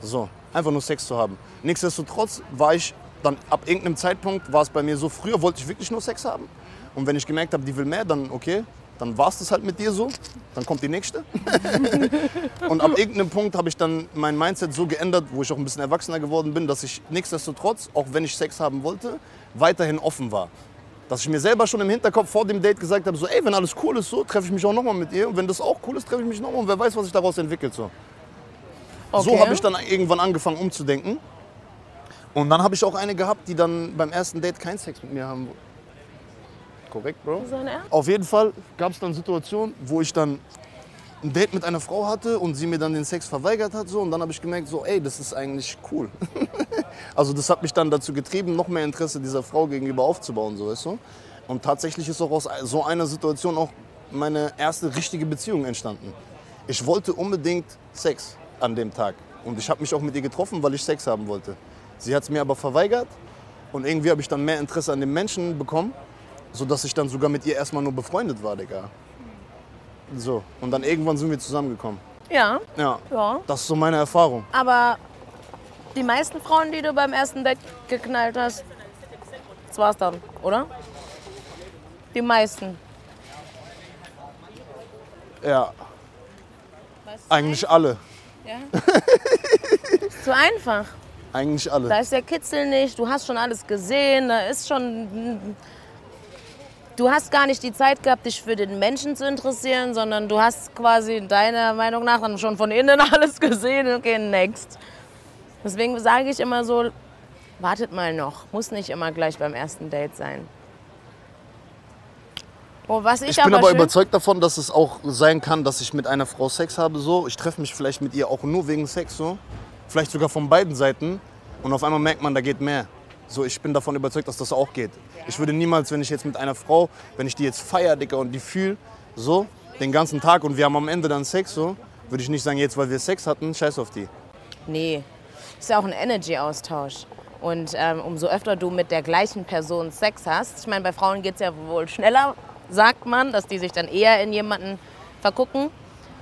So, einfach nur Sex zu haben. Nichtsdestotrotz war ich dann ab irgendeinem Zeitpunkt war es bei mir so, früher wollte ich wirklich nur Sex haben. Und wenn ich gemerkt habe, die will mehr, dann okay, dann war es das halt mit dir so. Dann kommt die nächste. und ab irgendeinem Punkt habe ich dann mein Mindset so geändert, wo ich auch ein bisschen erwachsener geworden bin, dass ich nichtsdestotrotz, auch wenn ich Sex haben wollte, weiterhin offen war. Dass ich mir selber schon im Hinterkopf vor dem Date gesagt habe, so ey, wenn alles cool ist, so treffe ich mich auch nochmal mit ihr. Und wenn das auch cool ist, treffe ich mich nochmal und wer weiß, was sich daraus entwickelt. So,
Okay.
so habe ich dann irgendwann angefangen umzudenken. Und dann habe ich auch eine gehabt, die dann beim ersten Date keinen Sex mit mir haben wollte. Korrekt, Bro?
So?
Auf jeden Fall gab es dann Situationen, wo ich dann ein Date mit einer Frau hatte und sie mir dann den Sex verweigert hat. So, und dann habe ich gemerkt, so, ey, das ist eigentlich cool. also das hat mich dann dazu getrieben, noch mehr Interesse dieser Frau gegenüber aufzubauen, so weißt du. Und tatsächlich ist auch aus so einer Situation auch meine erste richtige Beziehung entstanden. Ich wollte unbedingt Sex an dem Tag. Und ich habe mich auch mit ihr getroffen, weil ich Sex haben wollte. Sie hat es mir aber verweigert. Und irgendwie habe ich dann mehr Interesse an dem Menschen bekommen, sodass ich dann sogar mit ihr erstmal nur befreundet war, Digga. So, und dann irgendwann sind wir zusammengekommen.
Ja,
Ja,
ja.
das ist so meine Erfahrung.
Aber die meisten Frauen, die du beim ersten Date geknallt hast, das war's dann, oder? Die meisten.
Ja, eigentlich alle.
Ja. ist zu einfach.
Eigentlich alle.
Da ist der Kitzel nicht, du hast schon alles gesehen, da ist schon. Du hast gar nicht die Zeit gehabt, dich für den Menschen zu interessieren, sondern du hast quasi deiner Meinung nach dann schon von innen alles gesehen. Okay, next. Deswegen sage ich immer so, wartet mal noch. Muss nicht immer gleich beim ersten Date sein. Oh, ich,
Ich bin aber
schön-
überzeugt davon, dass es auch sein kann, dass ich mit einer Frau Sex habe. So. Ich treffe mich vielleicht mit ihr auch nur wegen Sex. So. Vielleicht sogar von beiden Seiten. Und auf einmal merkt man, da geht mehr. So, ich bin davon überzeugt, dass das auch geht. Ich würde niemals, wenn ich jetzt mit einer Frau, wenn ich die jetzt feier, Dicker, und die fühle, so, den ganzen Tag und wir haben am Ende dann Sex, so, würde ich nicht sagen, jetzt, weil wir Sex hatten, scheiß auf die.
Nee, ist ja auch ein Energy-Austausch. Und ähm, umso öfter du mit der gleichen Person Sex hast, ich meine, bei Frauen geht es ja wohl schneller, sagt man, dass die sich dann eher in jemanden vergucken,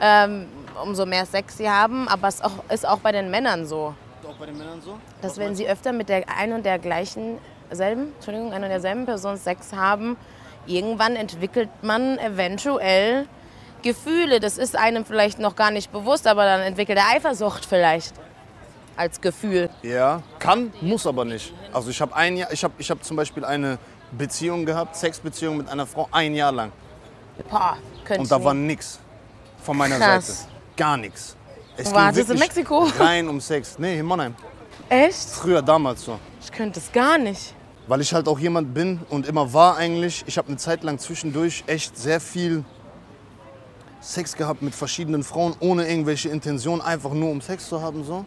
ähm, umso mehr Sex sie haben. Aber es ist auch bei den Männern so,
bei den Männern so?
dass wenn sie öfter mit der einen und der gleichen, selben, Entschuldigung, einer und derselben Person Sex haben, irgendwann entwickelt man eventuell Gefühle. Das ist einem vielleicht noch gar nicht bewusst, aber dann entwickelt er Eifersucht vielleicht als Gefühl.
Ja, kann, muss aber nicht. Also ich habe ein Jahr, ich habe ich hab zum Beispiel eine Beziehung gehabt, Sexbeziehung mit einer Frau, ein Jahr lang.
Boah, könnte
Und da war nix von meiner
Krass.
Seite. Gar nichts. Es
Wo du? In Mexiko?
Rein um Sex. Nee, in Mannheim.
Echt?
Früher, damals so.
Ich könnte es gar nicht.
Weil ich halt auch jemand bin und immer war eigentlich. Ich habe eine Zeit lang zwischendurch echt sehr viel Sex gehabt mit verschiedenen Frauen, ohne irgendwelche Intention, einfach nur um Sex zu haben. So.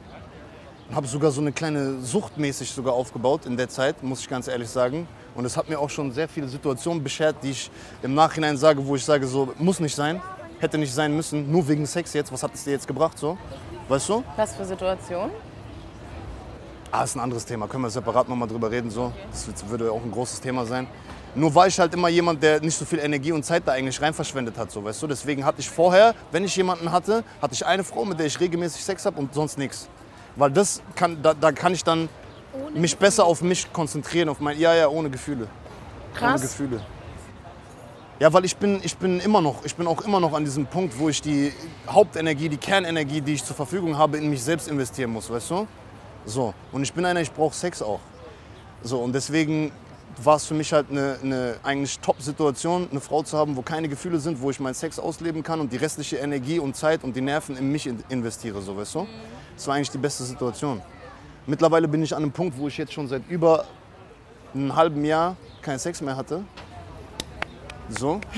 Und habe sogar so eine kleine Sucht mäßig sogar aufgebaut in der Zeit, muss ich ganz ehrlich sagen. Und es hat mir auch schon sehr viele Situationen beschert, die ich im Nachhinein sage, wo ich sage, so muss nicht sein, hätte nicht sein müssen, nur wegen Sex jetzt. Was hat es dir jetzt gebracht, so? Weißt du?
Was für Situation?
Ah, ist ein anderes Thema. Können wir separat nochmal drüber reden. So. Das würde auch ein großes Thema sein. Nur war ich halt immer jemand, der nicht so viel Energie und Zeit da eigentlich rein verschwendet hat. So, weißt du? Deswegen hatte ich vorher, wenn ich jemanden hatte, hatte ich eine Frau, mit der ich regelmäßig Sex habe und sonst nichts. Weil das kann, da, da kann ich dann mich besser auf mich konzentrieren, auf mein, ja, ja, ohne Gefühle. Ohne
Krass.
Gefühle. Ja, weil ich bin, ich bin immer noch, ich bin auch immer noch an diesem Punkt, wo ich die Hauptenergie, die Kernenergie, die ich zur Verfügung habe, in mich selbst investieren muss, weißt du? So. Und ich bin einer, ich brauche Sex auch. So, und deswegen war es für mich halt eine, eine eigentlich Top-Situation, eine Frau zu haben, wo keine Gefühle sind, wo ich meinen Sex ausleben kann und die restliche Energie und Zeit und die Nerven in mich in- investiere, so, weißt du? Das war eigentlich die beste Situation. Mittlerweile bin ich an einem Punkt, wo ich jetzt schon seit über einem halben Jahr keinen Sex mehr hatte. So.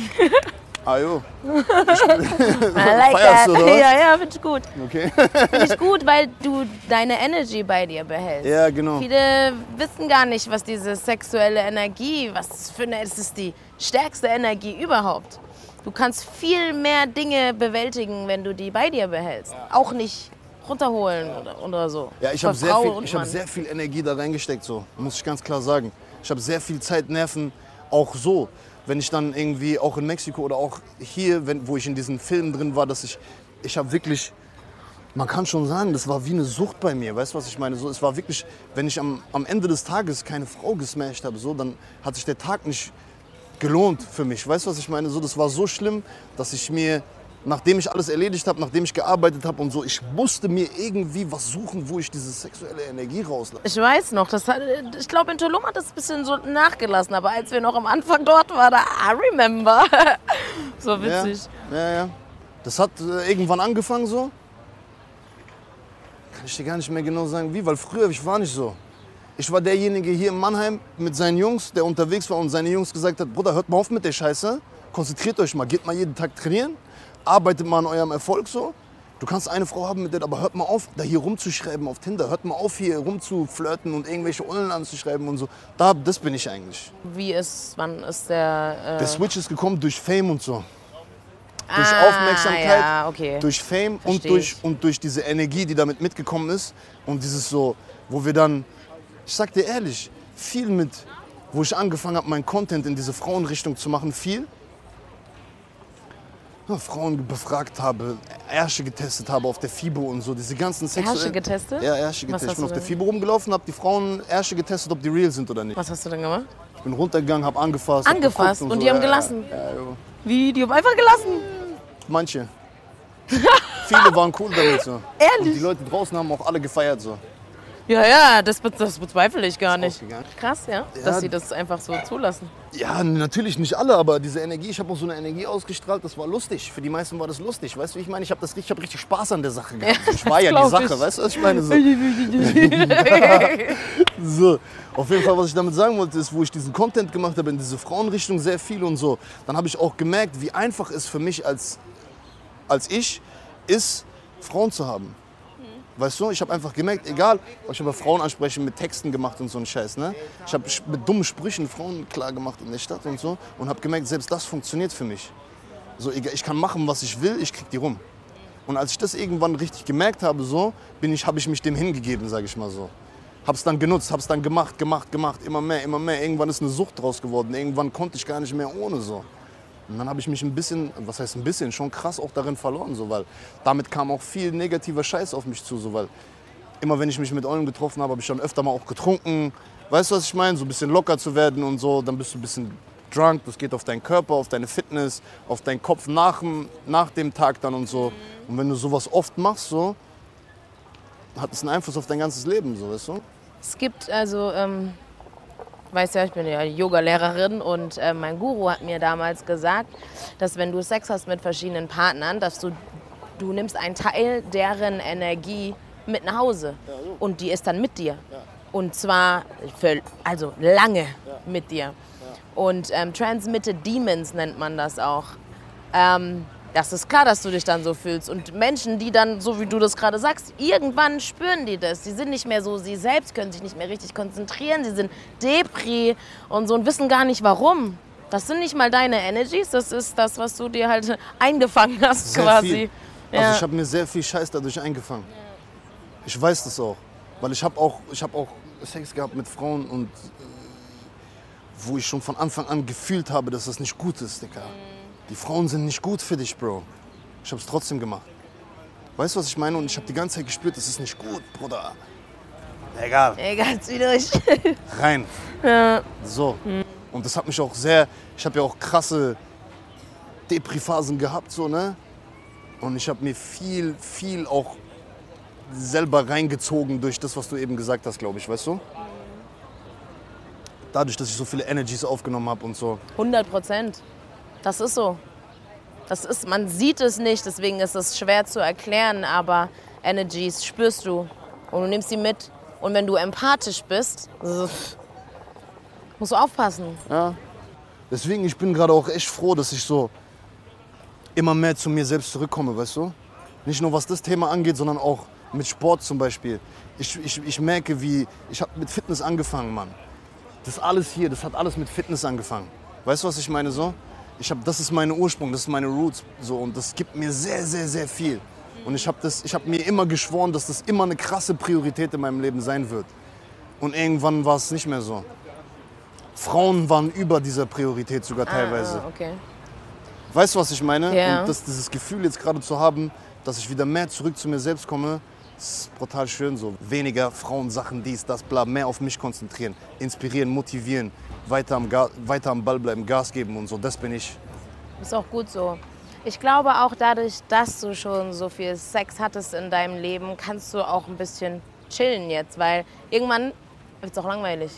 Ah jo,
I like
Feierst
that.
du, oder?
Ja, ja, finde ich gut.
okay.
Finde ich gut, weil du deine Energy bei dir behältst.
Ja, genau.
Viele wissen gar nicht, was diese sexuelle Energie, was für eine, es ist die stärkste Energie überhaupt. Du kannst viel mehr Dinge bewältigen, wenn du die bei dir behältst. Auch nicht runterholen oder, oder so.
Ja, ich habe sehr, viel, ich hab sehr viel Energie da reingesteckt, so, muss ich ganz klar sagen. Ich habe sehr viel Zeit, Nerven, auch so. Wenn ich dann irgendwie auch in Mexiko oder auch hier, wenn, wo ich in diesen Filmen drin war, dass ich, ich habe wirklich man kann schon sagen, das war wie eine Sucht bei mir. Weißt du, was ich meine? So, es war wirklich, wenn ich am, am Ende des Tages keine Frau gesmashed habe, so, dann hat sich der Tag nicht gelohnt für mich. Weißt du, was ich meine? So, das war so schlimm, dass ich mir, nachdem ich alles erledigt habe, nachdem ich gearbeitet habe und so, ich musste mir irgendwie was suchen, wo ich diese sexuelle Energie rauslasse.
Ich weiß noch, das hat, ich glaube, in Tulum hat das ein bisschen so nachgelassen, aber als wir noch am Anfang dort waren, da, I remember. so witzig.
Ja, ja, ja. Das hat äh, irgendwann angefangen so. Kann ich dir gar nicht mehr genau sagen, wie, weil früher, ich war nicht so. Ich war derjenige hier in Mannheim mit seinen Jungs, der unterwegs war und seine Jungs gesagt hat, Bruder, hört mal auf mit der Scheiße, konzentriert euch mal, geht mal jeden Tag trainieren, arbeitet mal an eurem Erfolg so. Du kannst eine Frau haben mit der, aber hört mal auf, da hier rumzuschreiben auf Tinder, hört mal auf, hier rumzuflirten und irgendwelche Ullen anzuschreiben und so. Da, das bin ich eigentlich.
Wie ist, wann ist der... Äh,
Der Switch ist gekommen durch Fame und so. Durch
ah,
Aufmerksamkeit,
Ja, okay.
durch Fame und durch,
ich.
und durch diese Energie, die damit mitgekommen ist. Und dieses so, wo wir dann, ich sag dir ehrlich, viel mit, wo ich angefangen habe, meinen Content in diese Frauenrichtung zu machen, viel. Ja, Frauen befragt habe, Ärsche getestet habe auf der FIBO und so, diese ganzen sexuellen...
Ärsche getestet?
Ja, Ärsche getestet. Ich bin auf der? FIBO rumgelaufen, habe die Frauen Ärsche getestet, ob die real sind oder nicht.
Was hast du denn gemacht?
Ich bin runtergegangen, habe angefasst. hab
Angefasst
geguckt
und
so.
die haben
Ja,
gelassen?
Ja, ja, jo.
Wie, die haben einfach gelassen?
Manche. Viele waren cool damit so.
Ehrlich?
Und die Leute draußen haben auch alle gefeiert so.
Ja, ja, das, be- das bezweifle ich gar nicht. Krass, ja,
Ja.
dass sie das einfach so zulassen.
Ja, natürlich nicht alle, aber diese Energie, ich habe auch so eine Energie ausgestrahlt, das war lustig. Für die meisten war das lustig. Weißt du, wie ich meine? Ich habe hab richtig Spaß an der Sache gehabt.
Ja,
ich war ja die Sache,
ich.
weißt du, was ich meine? So. so. Auf jeden Fall, was ich damit sagen wollte, ist, wo ich diesen Content gemacht habe, in diese Frauenrichtung sehr viel und so, dann habe ich auch gemerkt, wie einfach es für mich als, als ich ist, Frauen zu haben. Weißt du, ich habe einfach gemerkt, egal, ich habe Frauen ansprechen mit Texten gemacht und so einen Scheiß, ne? Ich habe mit dummen Sprüchen Frauen klar gemacht in der Stadt und so und habe gemerkt, selbst das funktioniert für mich. So, ich kann machen, was ich will, ich krieg die rum. Und als ich das irgendwann richtig gemerkt habe, so, bin ich, habe ich mich dem hingegeben, sage ich mal so. Hab's dann genutzt, hab's dann gemacht, gemacht, gemacht, immer mehr, immer mehr. Irgendwann ist eine Sucht draus geworden. Irgendwann konnte ich gar nicht mehr ohne so. Und dann habe ich mich ein bisschen, was heißt ein bisschen, schon krass auch darin verloren, so, weil damit kam auch viel negativer Scheiß auf mich zu, so, weil immer wenn ich mich mit Eulen getroffen habe, habe ich dann öfter mal auch getrunken. Weißt du, was ich meine? So ein bisschen locker zu werden und so, dann bist du ein bisschen drunk, das geht auf deinen Körper, auf deine Fitness, auf deinen Kopf nach, dem- nach dem Tag dann und so. Und wenn du sowas oft machst, so, hat es einen Einfluss auf dein ganzes Leben, so, weißt du?
Es gibt also, ähm, weißt ja, ich bin ja Yoga-Lehrerin und äh, mein Guru hat mir damals gesagt, dass wenn du Sex hast mit verschiedenen Partnern, dass du, du nimmst einen Teil deren Energie mit nach Hause und die ist dann mit dir. Und zwar für, also lange mit dir. Und ähm, Transmitted Demons nennt man das auch. Ähm, das ist klar, dass du dich dann so fühlst. Und Menschen, die dann, so wie du das gerade sagst, irgendwann spüren die das. Die sind nicht mehr so sie selbst, können sich nicht mehr richtig konzentrieren. Sie sind Depri und so und wissen gar nicht warum. Das sind nicht mal deine Energies, das ist das, was du dir halt eingefangen hast
Sehr
quasi.
viel.
Ja.
Also ich habe mir sehr viel Scheiß dadurch eingefangen. Ich weiß das auch. Weil ich habe auch, ich hab auch Sex gehabt mit Frauen und äh, wo ich schon von Anfang an gefühlt habe, dass das nicht gut ist, Digga. Die Frauen sind nicht gut für dich, Bro. Ich habe es trotzdem gemacht. Weißt du, was ich meine? Und ich habe die ganze Zeit gespürt, das ist nicht gut, Bruder. Egal.
Egal, zieh durch.
rein. So. Und das hat mich auch sehr, ich habe ja auch krasse Depri-Phasen gehabt, so, ne? Und ich habe mir viel, viel auch selber reingezogen durch das, was du eben gesagt hast, glaube ich, weißt du? Dadurch, dass ich so viele Energies aufgenommen habe und so.
100 Prozent. Das ist so. Das ist, man sieht es nicht, deswegen ist es schwer zu erklären, aber Energies spürst du und du nimmst sie mit. Und wenn du empathisch bist, musst du aufpassen.
Ja. Deswegen, ich bin gerade auch echt froh, dass ich so immer mehr zu mir selbst zurückkomme, weißt du? Nicht nur was das Thema angeht, sondern auch mit Sport zum Beispiel. Ich, ich, ich merke, wie, ich habe mit Fitness angefangen, Mann. Das alles hier, das hat alles mit Fitness angefangen. Weißt du, was ich meine so? Ich hab, das ist meine Ursprung, das ist meine Roots so und das gibt mir sehr, sehr, sehr viel. Und ich habe hab mir immer geschworen, dass das immer eine krasse Priorität in meinem Leben sein wird. Und irgendwann war es nicht mehr so. Frauen waren über dieser Priorität sogar teilweise.
Ah, okay.
Weißt du, was ich meine?
Ja.
Und das, dieses Gefühl jetzt gerade zu haben, dass ich wieder mehr zurück zu mir selbst komme, ist brutal schön so. Weniger Frauensachen, dies, das, bla, mehr auf mich konzentrieren, inspirieren, motivieren, weiter am, Ga weiter am Ball bleiben, Gas geben und so. Das bin ich.
Ist auch gut so. Ich glaube auch dadurch, dass du schon so viel Sex hattest in deinem Leben, kannst du auch ein bisschen chillen jetzt, weil irgendwann wird es auch langweilig.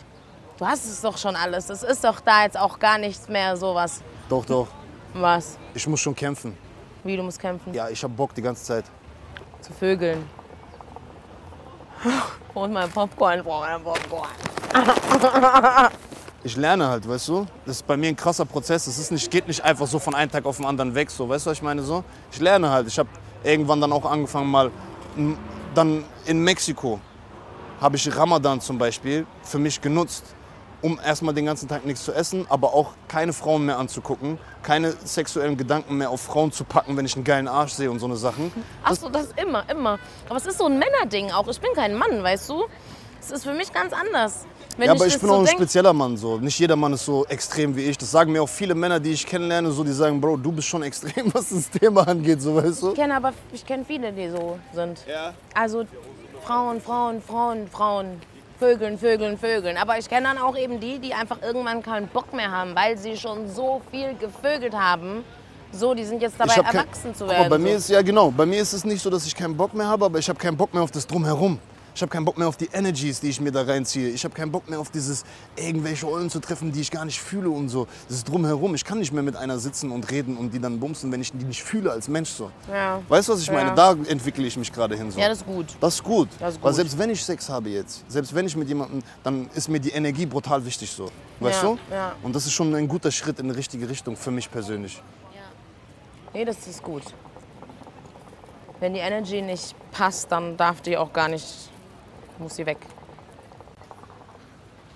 Du hast es doch schon alles. Es ist doch da jetzt auch gar nichts mehr sowas.
Doch, doch.
Was?
Ich muss schon kämpfen.
Wie du musst kämpfen?
Ja, ich hab Bock die ganze Zeit.
Zu Vögeln. Und mein Popcorn, brauche mein Popcorn.
Ich lerne halt, weißt du? Das ist bei mir ein krasser Prozess. Es ist nicht, geht nicht einfach so von einem Tag auf den anderen weg, so, weißt du, was ich meine? So? Ich lerne halt. Ich habe irgendwann dann auch angefangen, mal dann in Mexiko habe ich Ramadan zum Beispiel für mich genutzt, um erstmal den ganzen Tag nichts zu essen, aber auch keine Frauen mehr anzugucken, keine sexuellen Gedanken mehr auf Frauen zu packen, wenn ich einen geilen Arsch sehe und so eine Sachen.
Ach so, das ist immer, immer. Aber es ist so ein Männerding auch. Ich bin kein Mann, weißt du? Es ist für mich ganz anders. Wenn
ja, aber ich
das
bin
so
auch ein
denk-
spezieller Mann. So. Nicht jeder Mann ist so extrem wie ich. Das sagen mir auch viele Männer, die ich kennenlerne, so, die sagen, Bro, du bist schon extrem, was das Thema angeht, so weißt du?
Ich kenne aber ich kenne viele, die so sind.
Ja.
Also Frauen, Frauen, Frauen, Frauen. Vögeln, Vögeln, Vögeln. Aber ich kenne dann auch eben die, die einfach irgendwann keinen Bock mehr haben, weil sie schon so viel gevögelt haben. So, die sind jetzt dabei,
hab kein-
erwachsen zu werden.
Mal, bei mir
so.
ist ja genau, bei mir ist es nicht so, dass ich keinen Bock mehr habe, aber ich habe keinen Bock mehr auf das drumherum. Ich habe keinen Bock mehr auf die Energies, die ich mir da reinziehe. Ich habe keinen Bock mehr auf dieses irgendwelche Eulen zu treffen, die ich gar nicht fühle und so. Das ist drumherum. Ich kann nicht mehr mit einer sitzen und reden und die dann bumsen, wenn ich die nicht fühle als Mensch so.
Ja.
Weißt du, was ich meine?
Ja.
Da entwickle ich mich gerade hin so.
ja, das ist gut.
Das ist gut.
Das ist
Weil
gut.
selbst wenn ich Sex habe jetzt, selbst wenn ich mit jemandem, dann ist mir die Energie brutal wichtig so. Weißt
Ja,
du?
ja.
Und das ist schon ein guter Schritt in die richtige Richtung für mich persönlich.
Nee, das ist gut. Wenn die Energy nicht passt, dann darf die auch gar nicht, muss sie weg.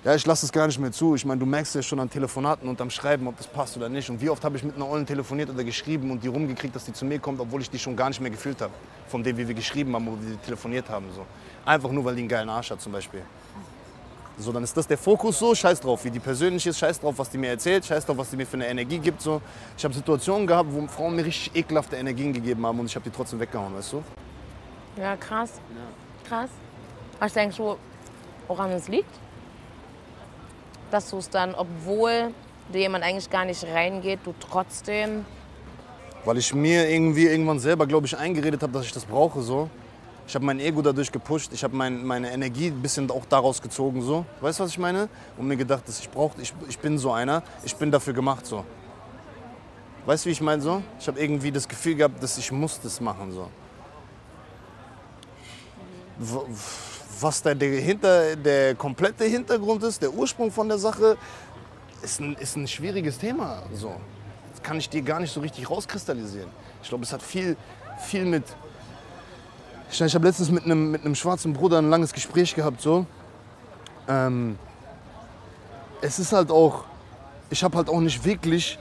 Ja, ich lasse es gar nicht mehr zu. Ich meine, du merkst ja schon an Telefonaten und am Schreiben, ob das passt oder nicht. Und wie oft habe ich mit einer Ollen telefoniert oder geschrieben und die rumgekriegt, dass die zu mir kommt, obwohl ich die schon gar nicht mehr gefühlt habe. Von dem, wie wir geschrieben haben, wo wir telefoniert haben. So. Einfach nur, weil die einen geilen Arsch hat zum Beispiel. So, dann ist das der Fokus so, scheiß drauf, wie die persönlich ist, scheiß drauf, was die mir erzählt, scheiß drauf, was die mir für eine Energie gibt. So. Ich habe Situationen gehabt, wo Frauen mir richtig ekelhafte Energien gegeben haben und ich habe die trotzdem weggehauen, weißt du?
Ja, krass. Krass. Was denkst du, woran es liegt? Dass du es dann, obwohl dir jemand eigentlich gar nicht reingeht, du trotzdem.
Weil ich mir irgendwie irgendwann selber, glaube ich, eingeredet habe, dass ich das brauche. So. Ich habe mein Ego dadurch gepusht. Ich habe mein, meine Energie ein bisschen auch daraus gezogen. So. Weißt du, was ich meine? Und mir gedacht, dass ich brauche, ich, ich bin so einer. Ich bin dafür gemacht. So. Weißt du, wie ich meine? So? Ich habe irgendwie das Gefühl gehabt, dass ich muss das machen. So. W- Was da der, hinter, der komplette Hintergrund ist, der Ursprung von der Sache, ist ein, ist ein schwieriges Thema. So. Das kann ich dir gar nicht so richtig rauskristallisieren. Ich glaube, es hat viel, viel mit. Ich, ich habe letztens mit einem, mit einem schwarzen Bruder ein langes Gespräch gehabt. So. Ähm, es ist halt auch. Ich habe halt auch nicht wirklich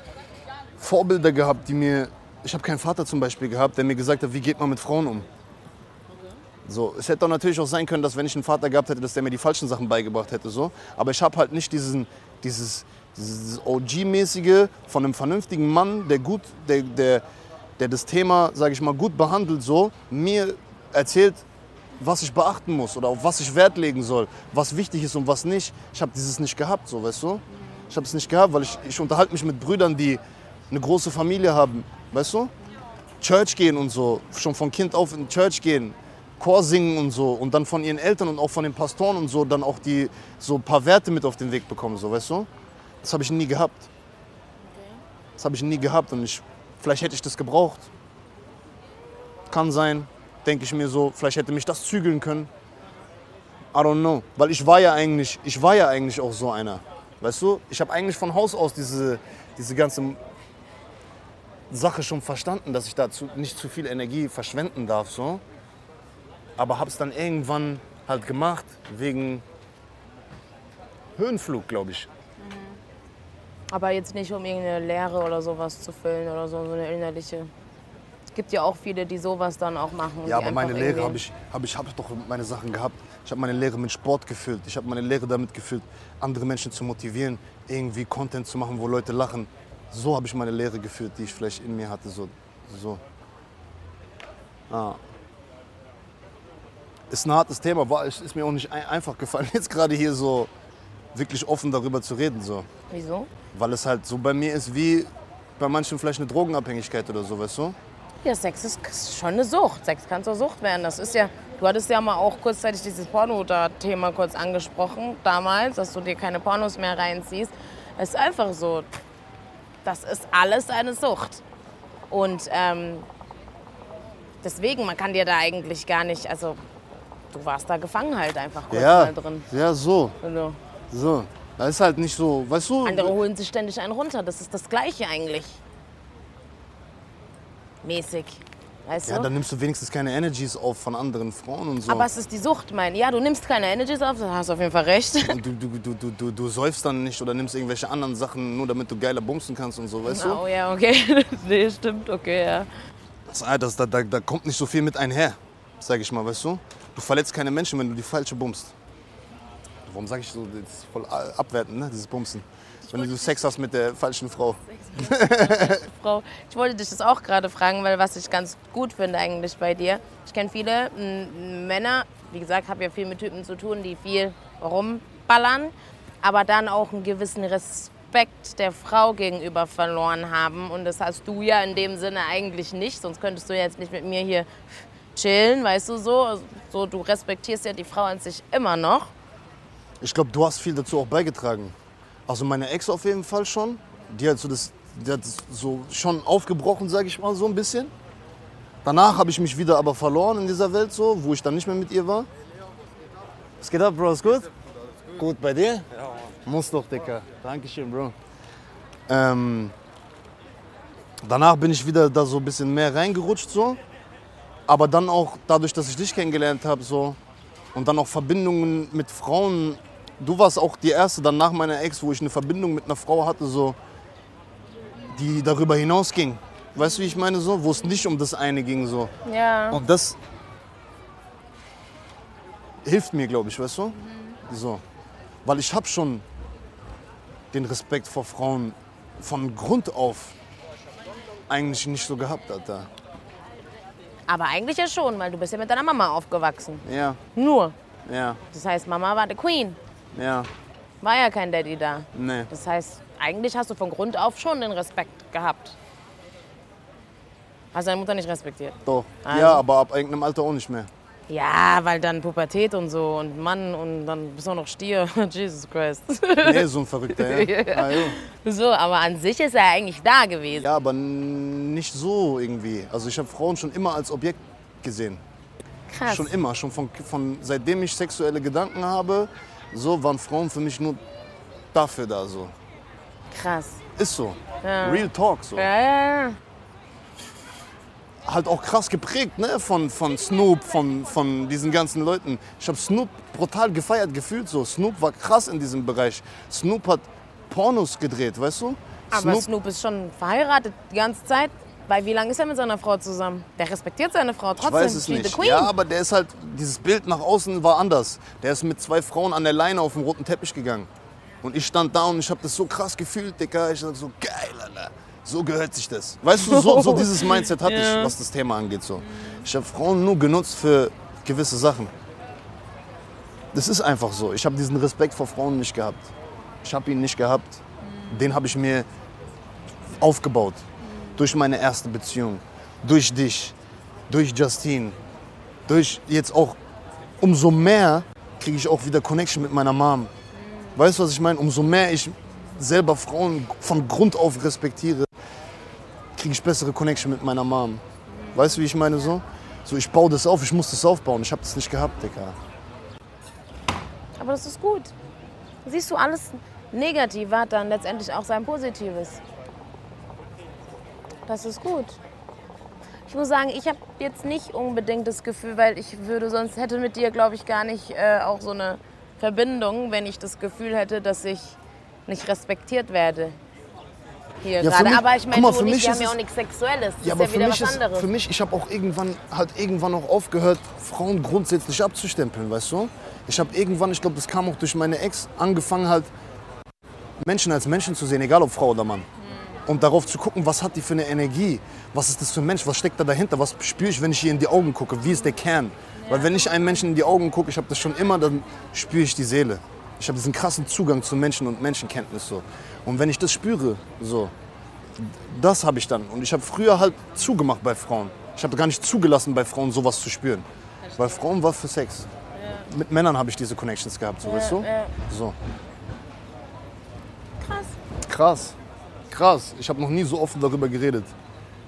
Vorbilder gehabt, die mir. Ich habe keinen Vater zum Beispiel gehabt, der mir gesagt hat, wie geht man mit Frauen um. So, es hätte doch natürlich auch sein können, dass wenn ich einen Vater gehabt hätte, dass der mir die falschen Sachen beigebracht hätte. So. Aber ich habe halt nicht diesen, dieses, dieses OG-mäßige von einem vernünftigen Mann, der gut, der, der, der das Thema, sage ich mal, gut behandelt, so mir erzählt, was ich beachten muss oder auf was ich Wert legen soll, was wichtig ist und was nicht. Ich habe dieses nicht gehabt, so, weißt du? Ich habe es nicht gehabt, weil ich, ich unterhalte mich mit Brüdern, die eine große Familie haben, weißt du? Church gehen und so, schon von Kind auf in Church gehen, Chor singen und so und dann von ihren Eltern und auch von den Pastoren und so dann auch die so ein paar Werte mit auf den Weg bekommen, so, weißt du? Das habe ich nie gehabt. Das habe ich nie gehabt und ich, vielleicht hätte ich das gebraucht. Kann sein, denke ich mir so, vielleicht hätte mich das zügeln können. I don't know, weil ich war ja eigentlich, ich war ja eigentlich auch so einer. Weißt du, ich habe eigentlich von Haus aus diese, diese ganze Sache schon verstanden, dass ich dazu nicht zu viel Energie verschwenden darf, so. Aber habe es dann irgendwann halt gemacht wegen Höhenflug, glaube ich.
Aber jetzt nicht, um irgendeine Lehre oder sowas zu füllen oder so, so eine innerliche. Es gibt ja auch viele, die sowas dann auch machen.
Ja, aber meine Lehre habe ich, hab ich, hab doch meine Sachen gehabt. Ich habe meine Lehre mit Sport gefüllt. Ich habe meine Lehre damit gefüllt, andere Menschen zu motivieren, irgendwie Content zu machen, wo Leute lachen. So habe ich meine Lehre gefüllt, die ich vielleicht in mir hatte. So, so. Ist ein hartes Thema, war, es ist mir auch nicht ein, einfach gefallen, jetzt gerade hier so wirklich offen darüber zu reden. So.
Wieso?
Weil es halt so bei mir ist wie bei manchen vielleicht eine Drogenabhängigkeit oder so, weißt du?
Ja, Sex ist schon eine Sucht. Sex kann zur Sucht werden. Das ist ja, du hattest ja mal auch kurzzeitig dieses Porno-Thema kurz angesprochen, damals, dass du dir keine Pornos mehr reinziehst. Es ist einfach so. Das ist alles eine Sucht. Und ähm, deswegen, man kann dir da eigentlich gar nicht, also du warst da gefangen halt einfach kurz
Ja,
mal drin.
ja, so,
Also,
so. Das ist halt nicht so, weißt du?
andere holen sich ständig einen runter. Das ist das Gleiche eigentlich. Mäßig. Weißt
Ja,
du?
dann nimmst du wenigstens keine Energies auf von anderen Frauen und so.
Aber es ist die Sucht, mein. Ja, du nimmst keine Energies auf, da hast du auf jeden Fall recht.
und du, du, du, du, du, du säufst dann nicht oder nimmst irgendwelche anderen Sachen, nur damit du geiler bumsen kannst und so, weißt du?
Oh ja, okay. nee, stimmt, okay, ja.
Das, das, da, da, da kommt nicht so viel mit einher, sag ich mal, weißt du? Du verletzt keine Menschen, wenn du die falsche bummst. Warum sage ich so, das ist voll abwertend, ne, dieses Bumsen. Wenn du Sex hast mit der falschen Frau.
Frau, ich wollte dich das auch gerade fragen, weil was ich ganz gut finde eigentlich bei dir. Ich kenne viele Männer, wie gesagt, habe ja viel mit Typen zu tun, die viel rumballern, aber dann auch einen gewissen Respekt der Frau gegenüber verloren haben. Und das hast du ja in dem Sinne eigentlich nicht, sonst könntest du jetzt nicht mit mir hier chillen, weißt du so. so du respektierst ja die Frau an sich immer noch.
Ich glaube, du hast viel dazu auch beigetragen. Also meine Ex auf jeden Fall schon. Die hat so das, die hat das so schon aufgebrochen, sage ich mal so ein bisschen. Danach habe ich mich wieder aber verloren in dieser Welt so, wo ich dann nicht mehr mit ihr war. Was geht ab, Bro? Ist gut? Gut bei dir? Ja. Muss doch, Dicker. Dankeschön, Bro. Ähm, danach bin ich wieder da so ein bisschen mehr reingerutscht so. Aber dann auch dadurch, dass ich dich kennengelernt habe so und dann auch Verbindungen mit Frauen. Du warst auch die erste dann nach meiner Ex, wo ich eine Verbindung mit einer Frau hatte, so, die darüber hinausging. Weißt du, wie ich meine so? Wo es nicht um das eine ging so.
Ja.
Und das hilft mir, glaube ich, weißt du? So. Weil ich habe schon den Respekt vor Frauen von Grund auf eigentlich nicht so gehabt, Alter.
Aber eigentlich ja schon, weil du bist ja mit deiner Mama aufgewachsen.
Ja,
Nur.
ja,
Das heißt, Mama war die Queen.
ja,
War ja kein Daddy da.
nee.
Das heißt, eigentlich hast du von Grund auf schon den Respekt gehabt. Hast deine Mutter nicht respektiert?
Doch.
Also.
Ja, aber ab irgendeinem Alter auch nicht mehr.
Ja, weil dann Pubertät und so und Mann und dann bist du auch noch Stier. Jesus Christ.
Nee, so ein Verrückter, ja. Ah.
So, aber an sich ist er eigentlich da gewesen.
Ja, aber nicht so irgendwie. Also ich habe Frauen schon immer als Objekt gesehen.
Krass.
Schon immer, schon von, von seitdem ich sexuelle Gedanken habe, so waren Frauen für mich nur dafür da so.
Krass.
Ist so.
Ja.
Real Talk so.
Ja, ja, ja.
Halt auch krass geprägt, ne, von, von Snoop, von, von diesen ganzen Leuten. Ich habe Snoop brutal gefeiert, gefühlt so. Snoop war krass in diesem Bereich. Snoop hat Pornos gedreht, weißt du?
Aber Snoop, ist schon verheiratet die ganze Zeit. Weil wie lange ist er mit seiner Frau zusammen? Der respektiert seine Frau trotzdem.
Ich weiß es nicht. Ja, aber der ist halt, dieses Bild nach außen war anders. Der ist mit zwei Frauen an der Leine auf den roten Teppich gegangen. Und ich stand da und ich habe das so krass gefühlt, Digga. Ich dachte so, geil, Alter. So gehört sich das. Weißt du, so, so dieses Mindset hatte
Ja.
ich, was das Thema angeht. So. Ich habe Frauen nur genutzt für gewisse Sachen. Das ist einfach so. Ich habe diesen Respekt vor Frauen nicht gehabt. Ich habe ihn nicht gehabt. Den habe ich mir aufgebaut. Durch meine erste Beziehung. Durch dich. Durch Justine. Durch jetzt auch umso mehr kriege ich auch wieder Connection mit meiner Mom. Weißt du, was ich meine? Umso mehr ich selber Frauen von Grund auf respektiere, kriege ich bessere Connection mit meiner Mom. Weißt du, wie ich meine so? So, ich baue das auf, ich muss das aufbauen. Ich habe das nicht gehabt, Digga.
Aber das ist gut. Siehst du, alles Negative hat dann letztendlich auch sein Positives. Das ist gut. Ich muss sagen, ich habe jetzt nicht unbedingt das Gefühl, weil ich würde sonst hätte mit dir, glaube ich, gar nicht äh, auch so eine Verbindung, wenn ich das Gefühl hätte, dass ich nicht respektiert werde. Hier
Ja,
gerade.
mich-
Aber ich meine,
mal,
du
für mich ist
haben ja auch nichts Sexuelles. Das
Ja,
ist
aber
ja
für
wieder
mich
was
ist,
anderes.
für mich, ich habe auch irgendwann, halt irgendwann auch aufgehört, Frauen grundsätzlich abzustempeln, weißt du? Ich habe irgendwann, ich glaube, das kam auch durch meine Ex, angefangen halt Menschen als Menschen zu sehen, egal ob Frau oder Mann. und darauf zu gucken, was hat die für eine Energie, was ist das für ein Mensch, was steckt da dahinter, was spüre ich, wenn ich ihr in die Augen gucke, wie ist der Kern. Weil wenn ich einem Menschen in die Augen gucke, ich habe das schon immer, dann spüre ich die Seele. Ich habe diesen krassen Zugang zu Menschen und Menschenkenntnis so. Und wenn ich das spüre, so, das habe ich dann. Und ich habe früher halt zugemacht bei Frauen. Ich habe gar nicht zugelassen, bei Frauen sowas zu spüren. Weil Frauen war für Sex. Mit Männern habe ich diese Connections gehabt, so, weißt du?
ja.
So.
Krass.
Krass. Krass. Ich habe noch nie so offen darüber geredet.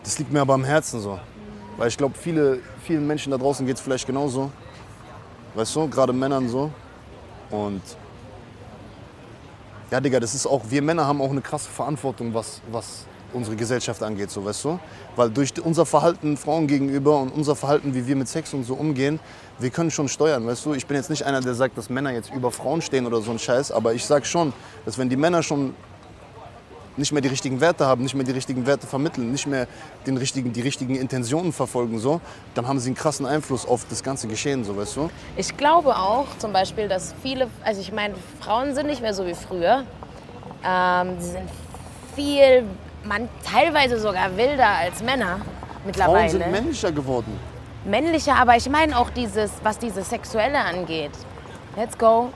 Das liegt mir aber am Herzen so. Weil ich glaube, viele, vielen Menschen da draußen geht es vielleicht genauso. Weißt du, gerade Männern so. Und ja, Digga, das ist auch, wir Männer haben auch eine krasse Verantwortung, was, was unsere Gesellschaft angeht, so, weißt du? Weil durch unser Verhalten Frauen gegenüber und unser Verhalten, wie wir mit Sex und so umgehen, wir können schon steuern, weißt du? Ich bin jetzt nicht einer, der sagt, dass Männer jetzt über Frauen stehen oder so ein Scheiß, aber ich sag schon, dass wenn die Männer schon nicht mehr die richtigen Werte haben, nicht mehr die richtigen Werte vermitteln, nicht mehr den richtigen, die richtigen Intentionen verfolgen, so, dann haben sie einen krassen Einfluss auf das ganze Geschehen, so, weißt du?
Ich glaube auch zum Beispiel, dass viele, also ich meine, Frauen sind nicht mehr so wie früher. Ähm, sie sind viel, man teilweise sogar wilder als Männer mittlerweile.
Frauen sind männlicher geworden.
männlicher, aber ich meine auch dieses, was dieses Sexuelle angeht. Let's go.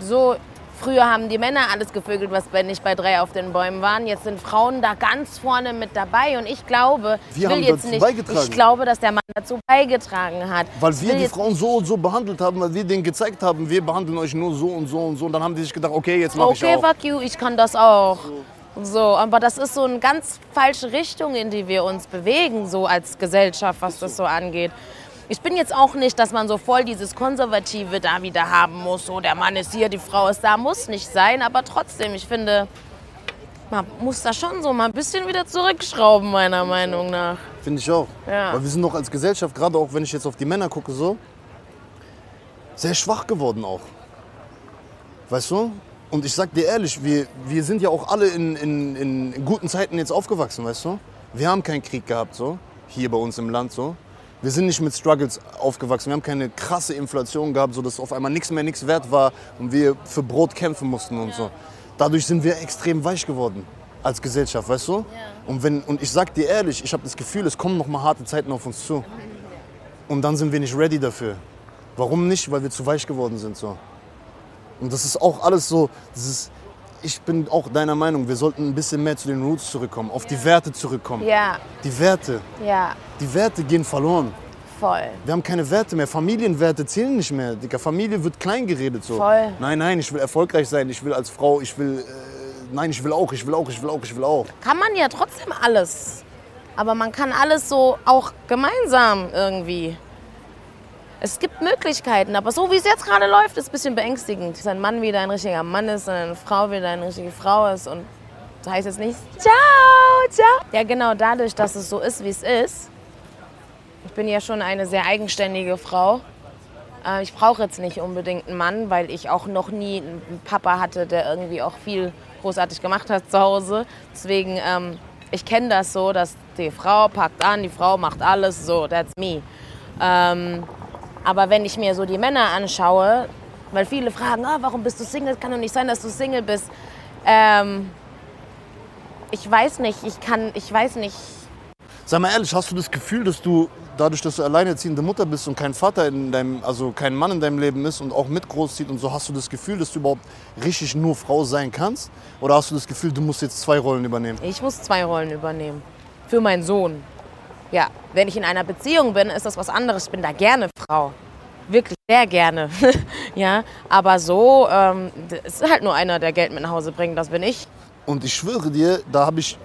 So, früher haben die Männer alles gevögelt, was bei- nicht bei drei auf den Bäumen waren. Jetzt sind Frauen da ganz vorne mit dabei und ich glaube,
Wir
ich will jetzt nicht, ich glaube, dass der Mann dazu beigetragen hat.
Weil wir die Frauen so und so behandelt haben, weil wir denen gezeigt haben, wir behandeln euch nur so und so und so. Und dann haben die sich gedacht, okay, jetzt mach
Okay,
ich auch.
fuck you, ich kann das auch. So, aber das ist so eine ganz falsche Richtung, in die wir uns bewegen, so als Gesellschaft, was das so angeht. Ich bin jetzt auch nicht, dass man so voll dieses Konservative da wieder haben muss. So, der Mann ist hier, die Frau ist da, muss nicht sein. Aber trotzdem, ich finde, man muss da schon so mal ein bisschen wieder zurückschrauben, meiner Meinung nach.
Finde ich auch.
Ja.
Weil wir sind noch als Gesellschaft, gerade auch wenn ich jetzt auf die Männer gucke, so, sehr schwach geworden auch. Weißt du? Und ich sag dir ehrlich, wir, wir sind ja auch alle in, in, in guten Zeiten jetzt aufgewachsen, weißt du? Wir haben keinen Krieg gehabt, so, hier bei uns im Land, so. Wir sind nicht mit Struggles aufgewachsen. Wir haben keine krasse Inflation gehabt, so dass auf einmal nichts mehr nichts wert war und wir für Brot kämpfen mussten und so. Dadurch sind wir extrem weich geworden als Gesellschaft, weißt du? Und, wenn, und ich sag dir ehrlich, ich habe das Gefühl, es kommen noch mal harte Zeiten auf uns zu. Und dann sind wir nicht ready dafür. Warum nicht? Weil wir zu weich geworden sind so. Und das ist auch alles so, das ist, ich bin auch deiner Meinung, wir sollten ein bisschen mehr zu den Roots zurückkommen, auf die Werte zurückkommen.
Ja,
Die Werte,
ja,
die Werte gehen verloren.
voll.
Wir haben keine Werte mehr. Familienwerte zählen nicht mehr. Digga, Familie wird klein geredet so.
Voll.
Nein, nein, ich will erfolgreich sein. Ich will als Frau, ich will, äh, nein, ich will auch, ich will auch, ich will auch, ich will auch.
Kann man ja trotzdem alles. Aber man kann alles so auch gemeinsam irgendwie. Es gibt Möglichkeiten, aber so wie es jetzt gerade läuft, ist ein bisschen beängstigend. Dass ein Mann wieder ein richtiger Mann ist und eine Frau wieder eine richtige Frau ist. Und das heißt jetzt nicht, ciao, ciao. Ja, genau dadurch, dass es so ist, wie es ist. Ich bin ja schon eine sehr eigenständige Frau. Äh, Ich brauche jetzt nicht unbedingt einen Mann, weil ich auch noch nie einen Papa hatte, der irgendwie auch viel großartig gemacht hat zu Hause. Deswegen, ähm, ich kenne das so, dass die Frau packt an, die Frau macht alles, so, that's me. Ähm, aber wenn ich mir so die Männer anschaue, weil viele fragen, ah, warum bist du Single? Kann doch nicht sein, dass du Single bist. Ähm, ich weiß nicht, ich kann, ich weiß nicht.
Sag mal ehrlich, hast du das Gefühl, dass du dadurch, dass du alleinerziehende Mutter bist und kein Vater in deinem, also kein Mann in deinem Leben ist und auch mit großzieht und so, hast du das Gefühl, dass du überhaupt richtig nur Frau sein kannst? Oder hast du das Gefühl, du musst jetzt zwei Rollen übernehmen?
Ich muss zwei Rollen übernehmen. Für meinen Sohn. Ja, wenn ich in einer Beziehung bin, ist das was anderes. Ich bin da gerne Frau. Wirklich sehr gerne. ja, aber so ähm, es ist halt nur einer, der Geld mit nach Hause bringt. Das bin ich.
Und ich schwöre dir, da habe ich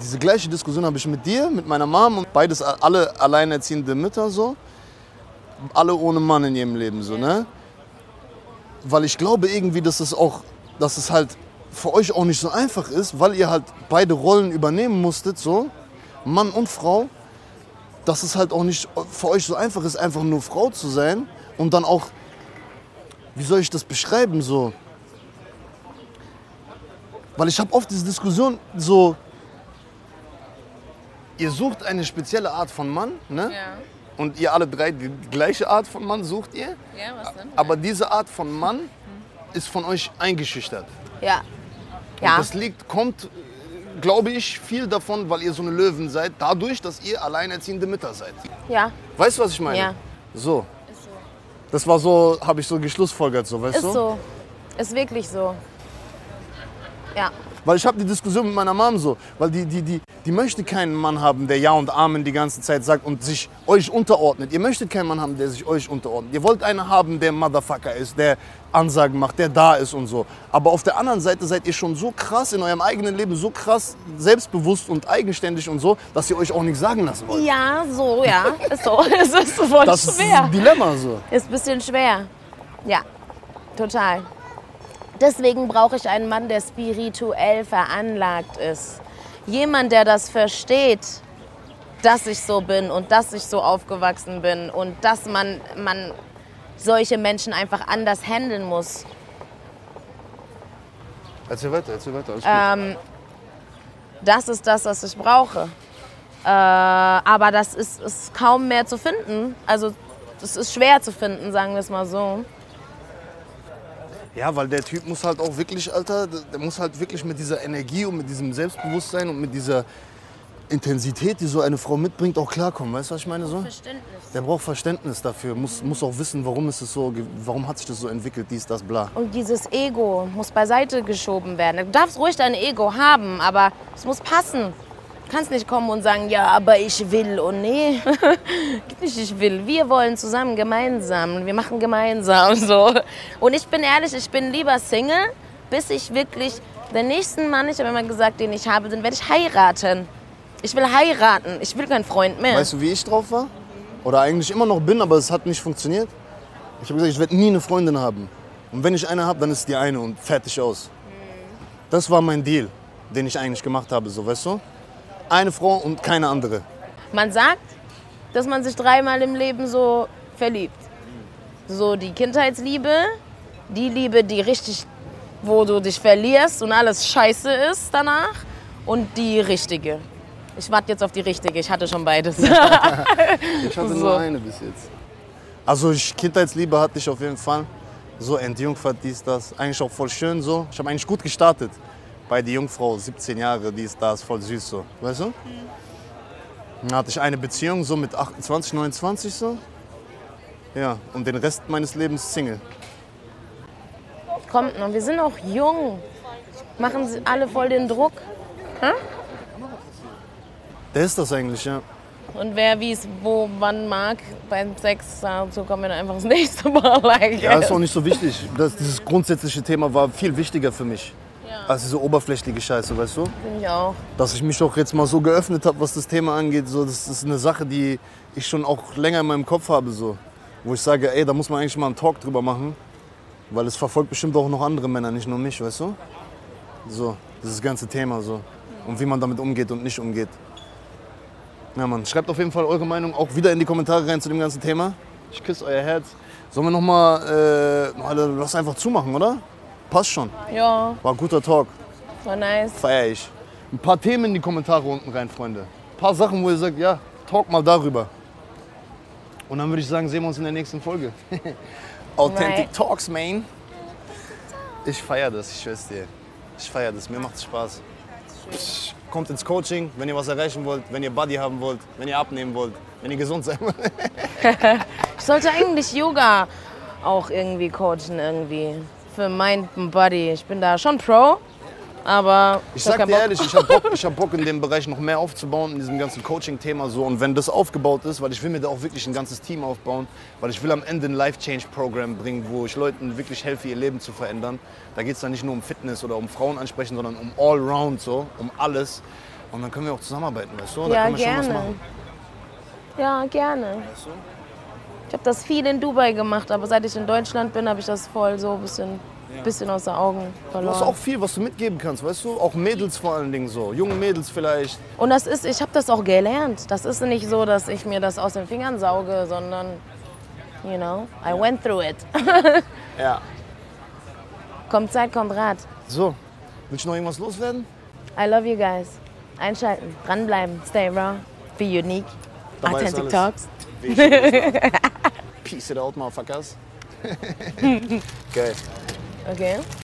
diese gleiche Diskussion habe ich mit dir, mit meiner Mom und beides alle alleinerziehende Mütter so, alle ohne Mann in ihrem Leben so, ne? Weil ich glaube irgendwie, dass es auch, dass es halt für euch auch nicht so einfach ist, weil ihr halt beide Rollen übernehmen musstet so, Mann und Frau, dass es halt auch nicht für euch so einfach ist, einfach nur Frau zu sein und dann auch, wie soll ich das beschreiben so? Weil ich habe oft diese Diskussion so, ihr sucht eine spezielle Art von Mann, ne? Und ihr alle drei die gleiche Art von Mann sucht ihr.
Ja, was denn?
Aber diese Art von Mann ist von euch eingeschüchtert.
Ja.
Und
Ja.
das liegt, kommt, glaube ich, viel davon, weil ihr so eine Löwen seid, dadurch, dass ihr alleinerziehende Mütter seid.
Ja,
Weißt du, was ich meine?
Ja.
So. Das war so, habe ich so geschlussfolgert, so, weißt
ist
du?
so. Ist wirklich so. Ja.
Weil ich habe die Diskussion mit meiner Mom so, weil die, die, die, die möchte keinen Mann haben, der Ja und Amen die ganze Zeit sagt und sich euch unterordnet. Ihr möchtet keinen Mann haben, der sich euch unterordnet. Ihr wollt einen haben, der Motherfucker ist, der Ansagen macht, der da ist und so. Aber auf der anderen Seite seid ihr schon so krass in eurem eigenen Leben, so krass selbstbewusst und eigenständig und so, dass ihr euch auch nichts sagen lassen wollt.
Ja, so, ja. Ist so. Es ist voll
Das ist
schwer.
ein Dilemma so.
Ist ein bisschen schwer. Ja, total. Deswegen brauche ich einen Mann, der spirituell veranlagt ist. Jemand, der das versteht, dass ich so bin und dass ich so aufgewachsen bin und dass man, man solche Menschen einfach anders handeln muss.
Erzähl weiter, erzähl weiter. Gut.
Das ist das, was ich brauche. Äh, aber das ist, ist kaum mehr zu finden. Also es ist schwer zu finden, sagen wir es mal so.
Ja, weil der Typ muss halt auch wirklich, Alter, der muss halt wirklich mit dieser Energie und mit diesem Selbstbewusstsein und mit dieser Intensität, die so eine Frau mitbringt, auch klarkommen. Weißt du, was ich meine so?
Verständnis.
Der braucht Verständnis dafür, muss, muss auch wissen, warum ist es so, warum hat sich das so entwickelt, dies, das, bla.
Und dieses Ego muss beiseite geschoben werden. Du darfst ruhig dein Ego haben, aber es muss passen. Du kannst nicht kommen und sagen, ja, aber ich will. Und nee, Gibt nicht, ich will. Wir wollen zusammen, gemeinsam. Wir machen gemeinsam so. Und ich bin ehrlich, ich bin lieber Single, bis ich wirklich den nächsten Mann, ich habe immer gesagt, den ich habe, den werde ich heiraten. Ich will heiraten. Ich will keinen Freund mehr.
Weißt du, wie ich drauf war? Oder eigentlich immer noch bin, aber es hat nicht funktioniert? Ich habe gesagt, ich werde nie eine Freundin haben. Und wenn ich eine habe, dann ist die eine und fertig aus. Das war mein Deal, den ich eigentlich gemacht habe, so, weißt du? Eine Frau und keine andere.
Man sagt, dass man sich dreimal im Leben so verliebt. So die Kindheitsliebe, die Liebe, die richtig, wo du dich verlierst und alles scheiße ist danach und die richtige. Ich warte jetzt auf die richtige, ich hatte schon beides.
Ich hatte
So.
nur eine bis jetzt. Also ich, Kindheitsliebe hatte ich auf jeden Fall. So entjungfert, dies, das. Eigentlich auch voll schön so. Ich habe eigentlich gut gestartet. Bei die Jungfrau, 17 Jahre, dies, das, voll süß so. Weißt du? Dann hatte ich eine Beziehung so mit 28, 29 so. Ja, und den Rest meines Lebens Single.
Kommt noch, wir sind auch jung. Machen sie alle voll den Druck.
Der ist das eigentlich, ja.
Und wer wie es wo wann mag beim Sex, dazu kommen wir dann einfach das nächste Mal. Like.
Ja, ist auch nicht so wichtig. Das, dieses grundsätzliche Thema war viel wichtiger für mich. Als diese oberflächliche Scheiße, weißt du?
Finde ich auch.
dass ich mich auch jetzt mal so geöffnet habe, was das Thema angeht. So, das ist eine Sache, die ich schon auch länger in meinem Kopf habe. So. Wo ich sage, ey, da muss man eigentlich mal einen Talk drüber machen. Weil es verfolgt bestimmt auch noch andere Männer, nicht nur mich, weißt du? So, dieses ganze Thema so. Und wie man damit umgeht und nicht umgeht. Ja, Mann, schreibt auf jeden Fall eure Meinung auch wieder in die Kommentare rein zu dem ganzen Thema. Ich küsse euer Herz. Sollen wir nochmal, äh, lass einfach zumachen, oder? Passt schon.
Ja,
War ein guter Talk.
war nice.
Feier ich. Ein paar Themen in die Kommentare unten rein, Freunde. Ein paar Sachen, wo ihr sagt, ja, talk mal darüber. Und dann würde ich sagen, sehen wir uns in der nächsten Folge. Authentic
Right.
Talks, man. Ich feiere das, ich schwör's dir. Ich feiere das, mir macht's Spaß. Kommt ins Coaching, wenn ihr was erreichen wollt, wenn ihr Buddy haben wollt, wenn ihr abnehmen wollt, wenn ihr gesund sein wollt.
Ich sollte eigentlich Yoga auch irgendwie coachen irgendwie. Für Mind and Body. Ich bin da schon Pro, aber
Ich sag dir ehrlich, ich habe Bock, ich hab Bock in dem Bereich noch mehr aufzubauen, in diesem ganzen Coaching-Thema so. Und wenn das aufgebaut ist, weil ich will mir da auch wirklich ein ganzes Team aufbauen, weil ich will am Ende ein Life-Change-Programm bringen, wo ich Leuten wirklich helfe, ihr Leben zu verändern. Da geht es dann nicht nur um Fitness oder um Frauen ansprechen, sondern um Allround so, um alles. Und dann können wir auch zusammenarbeiten, weißt du? Da
Ja,
können wir schon was
gerne.
machen.
Ja, gerne.
Weißt du?
Ich habe das viel in Dubai gemacht, aber seit ich in Deutschland bin, habe ich das voll so ein bisschen, bisschen aus den Augen
Du hast
verloren.
auch viel, was du mitgeben kannst, weißt du? Auch Mädels vor allen Dingen so, junge Mädels vielleicht.
Und das ist, ich habe das auch gelernt. Das ist nicht so, dass ich mir das aus den Fingern sauge, sondern, you know, I went through it.
Ja.
kommt Zeit, kommt Rat.
So, willst du noch irgendwas loswerden?
I love you guys. Einschalten, dranbleiben, stay raw, be unique.
Dabei
Authentic. Talks.
Wie ich schon gesagt habe. Peace it out, motherfuckers. Geil.
Okay.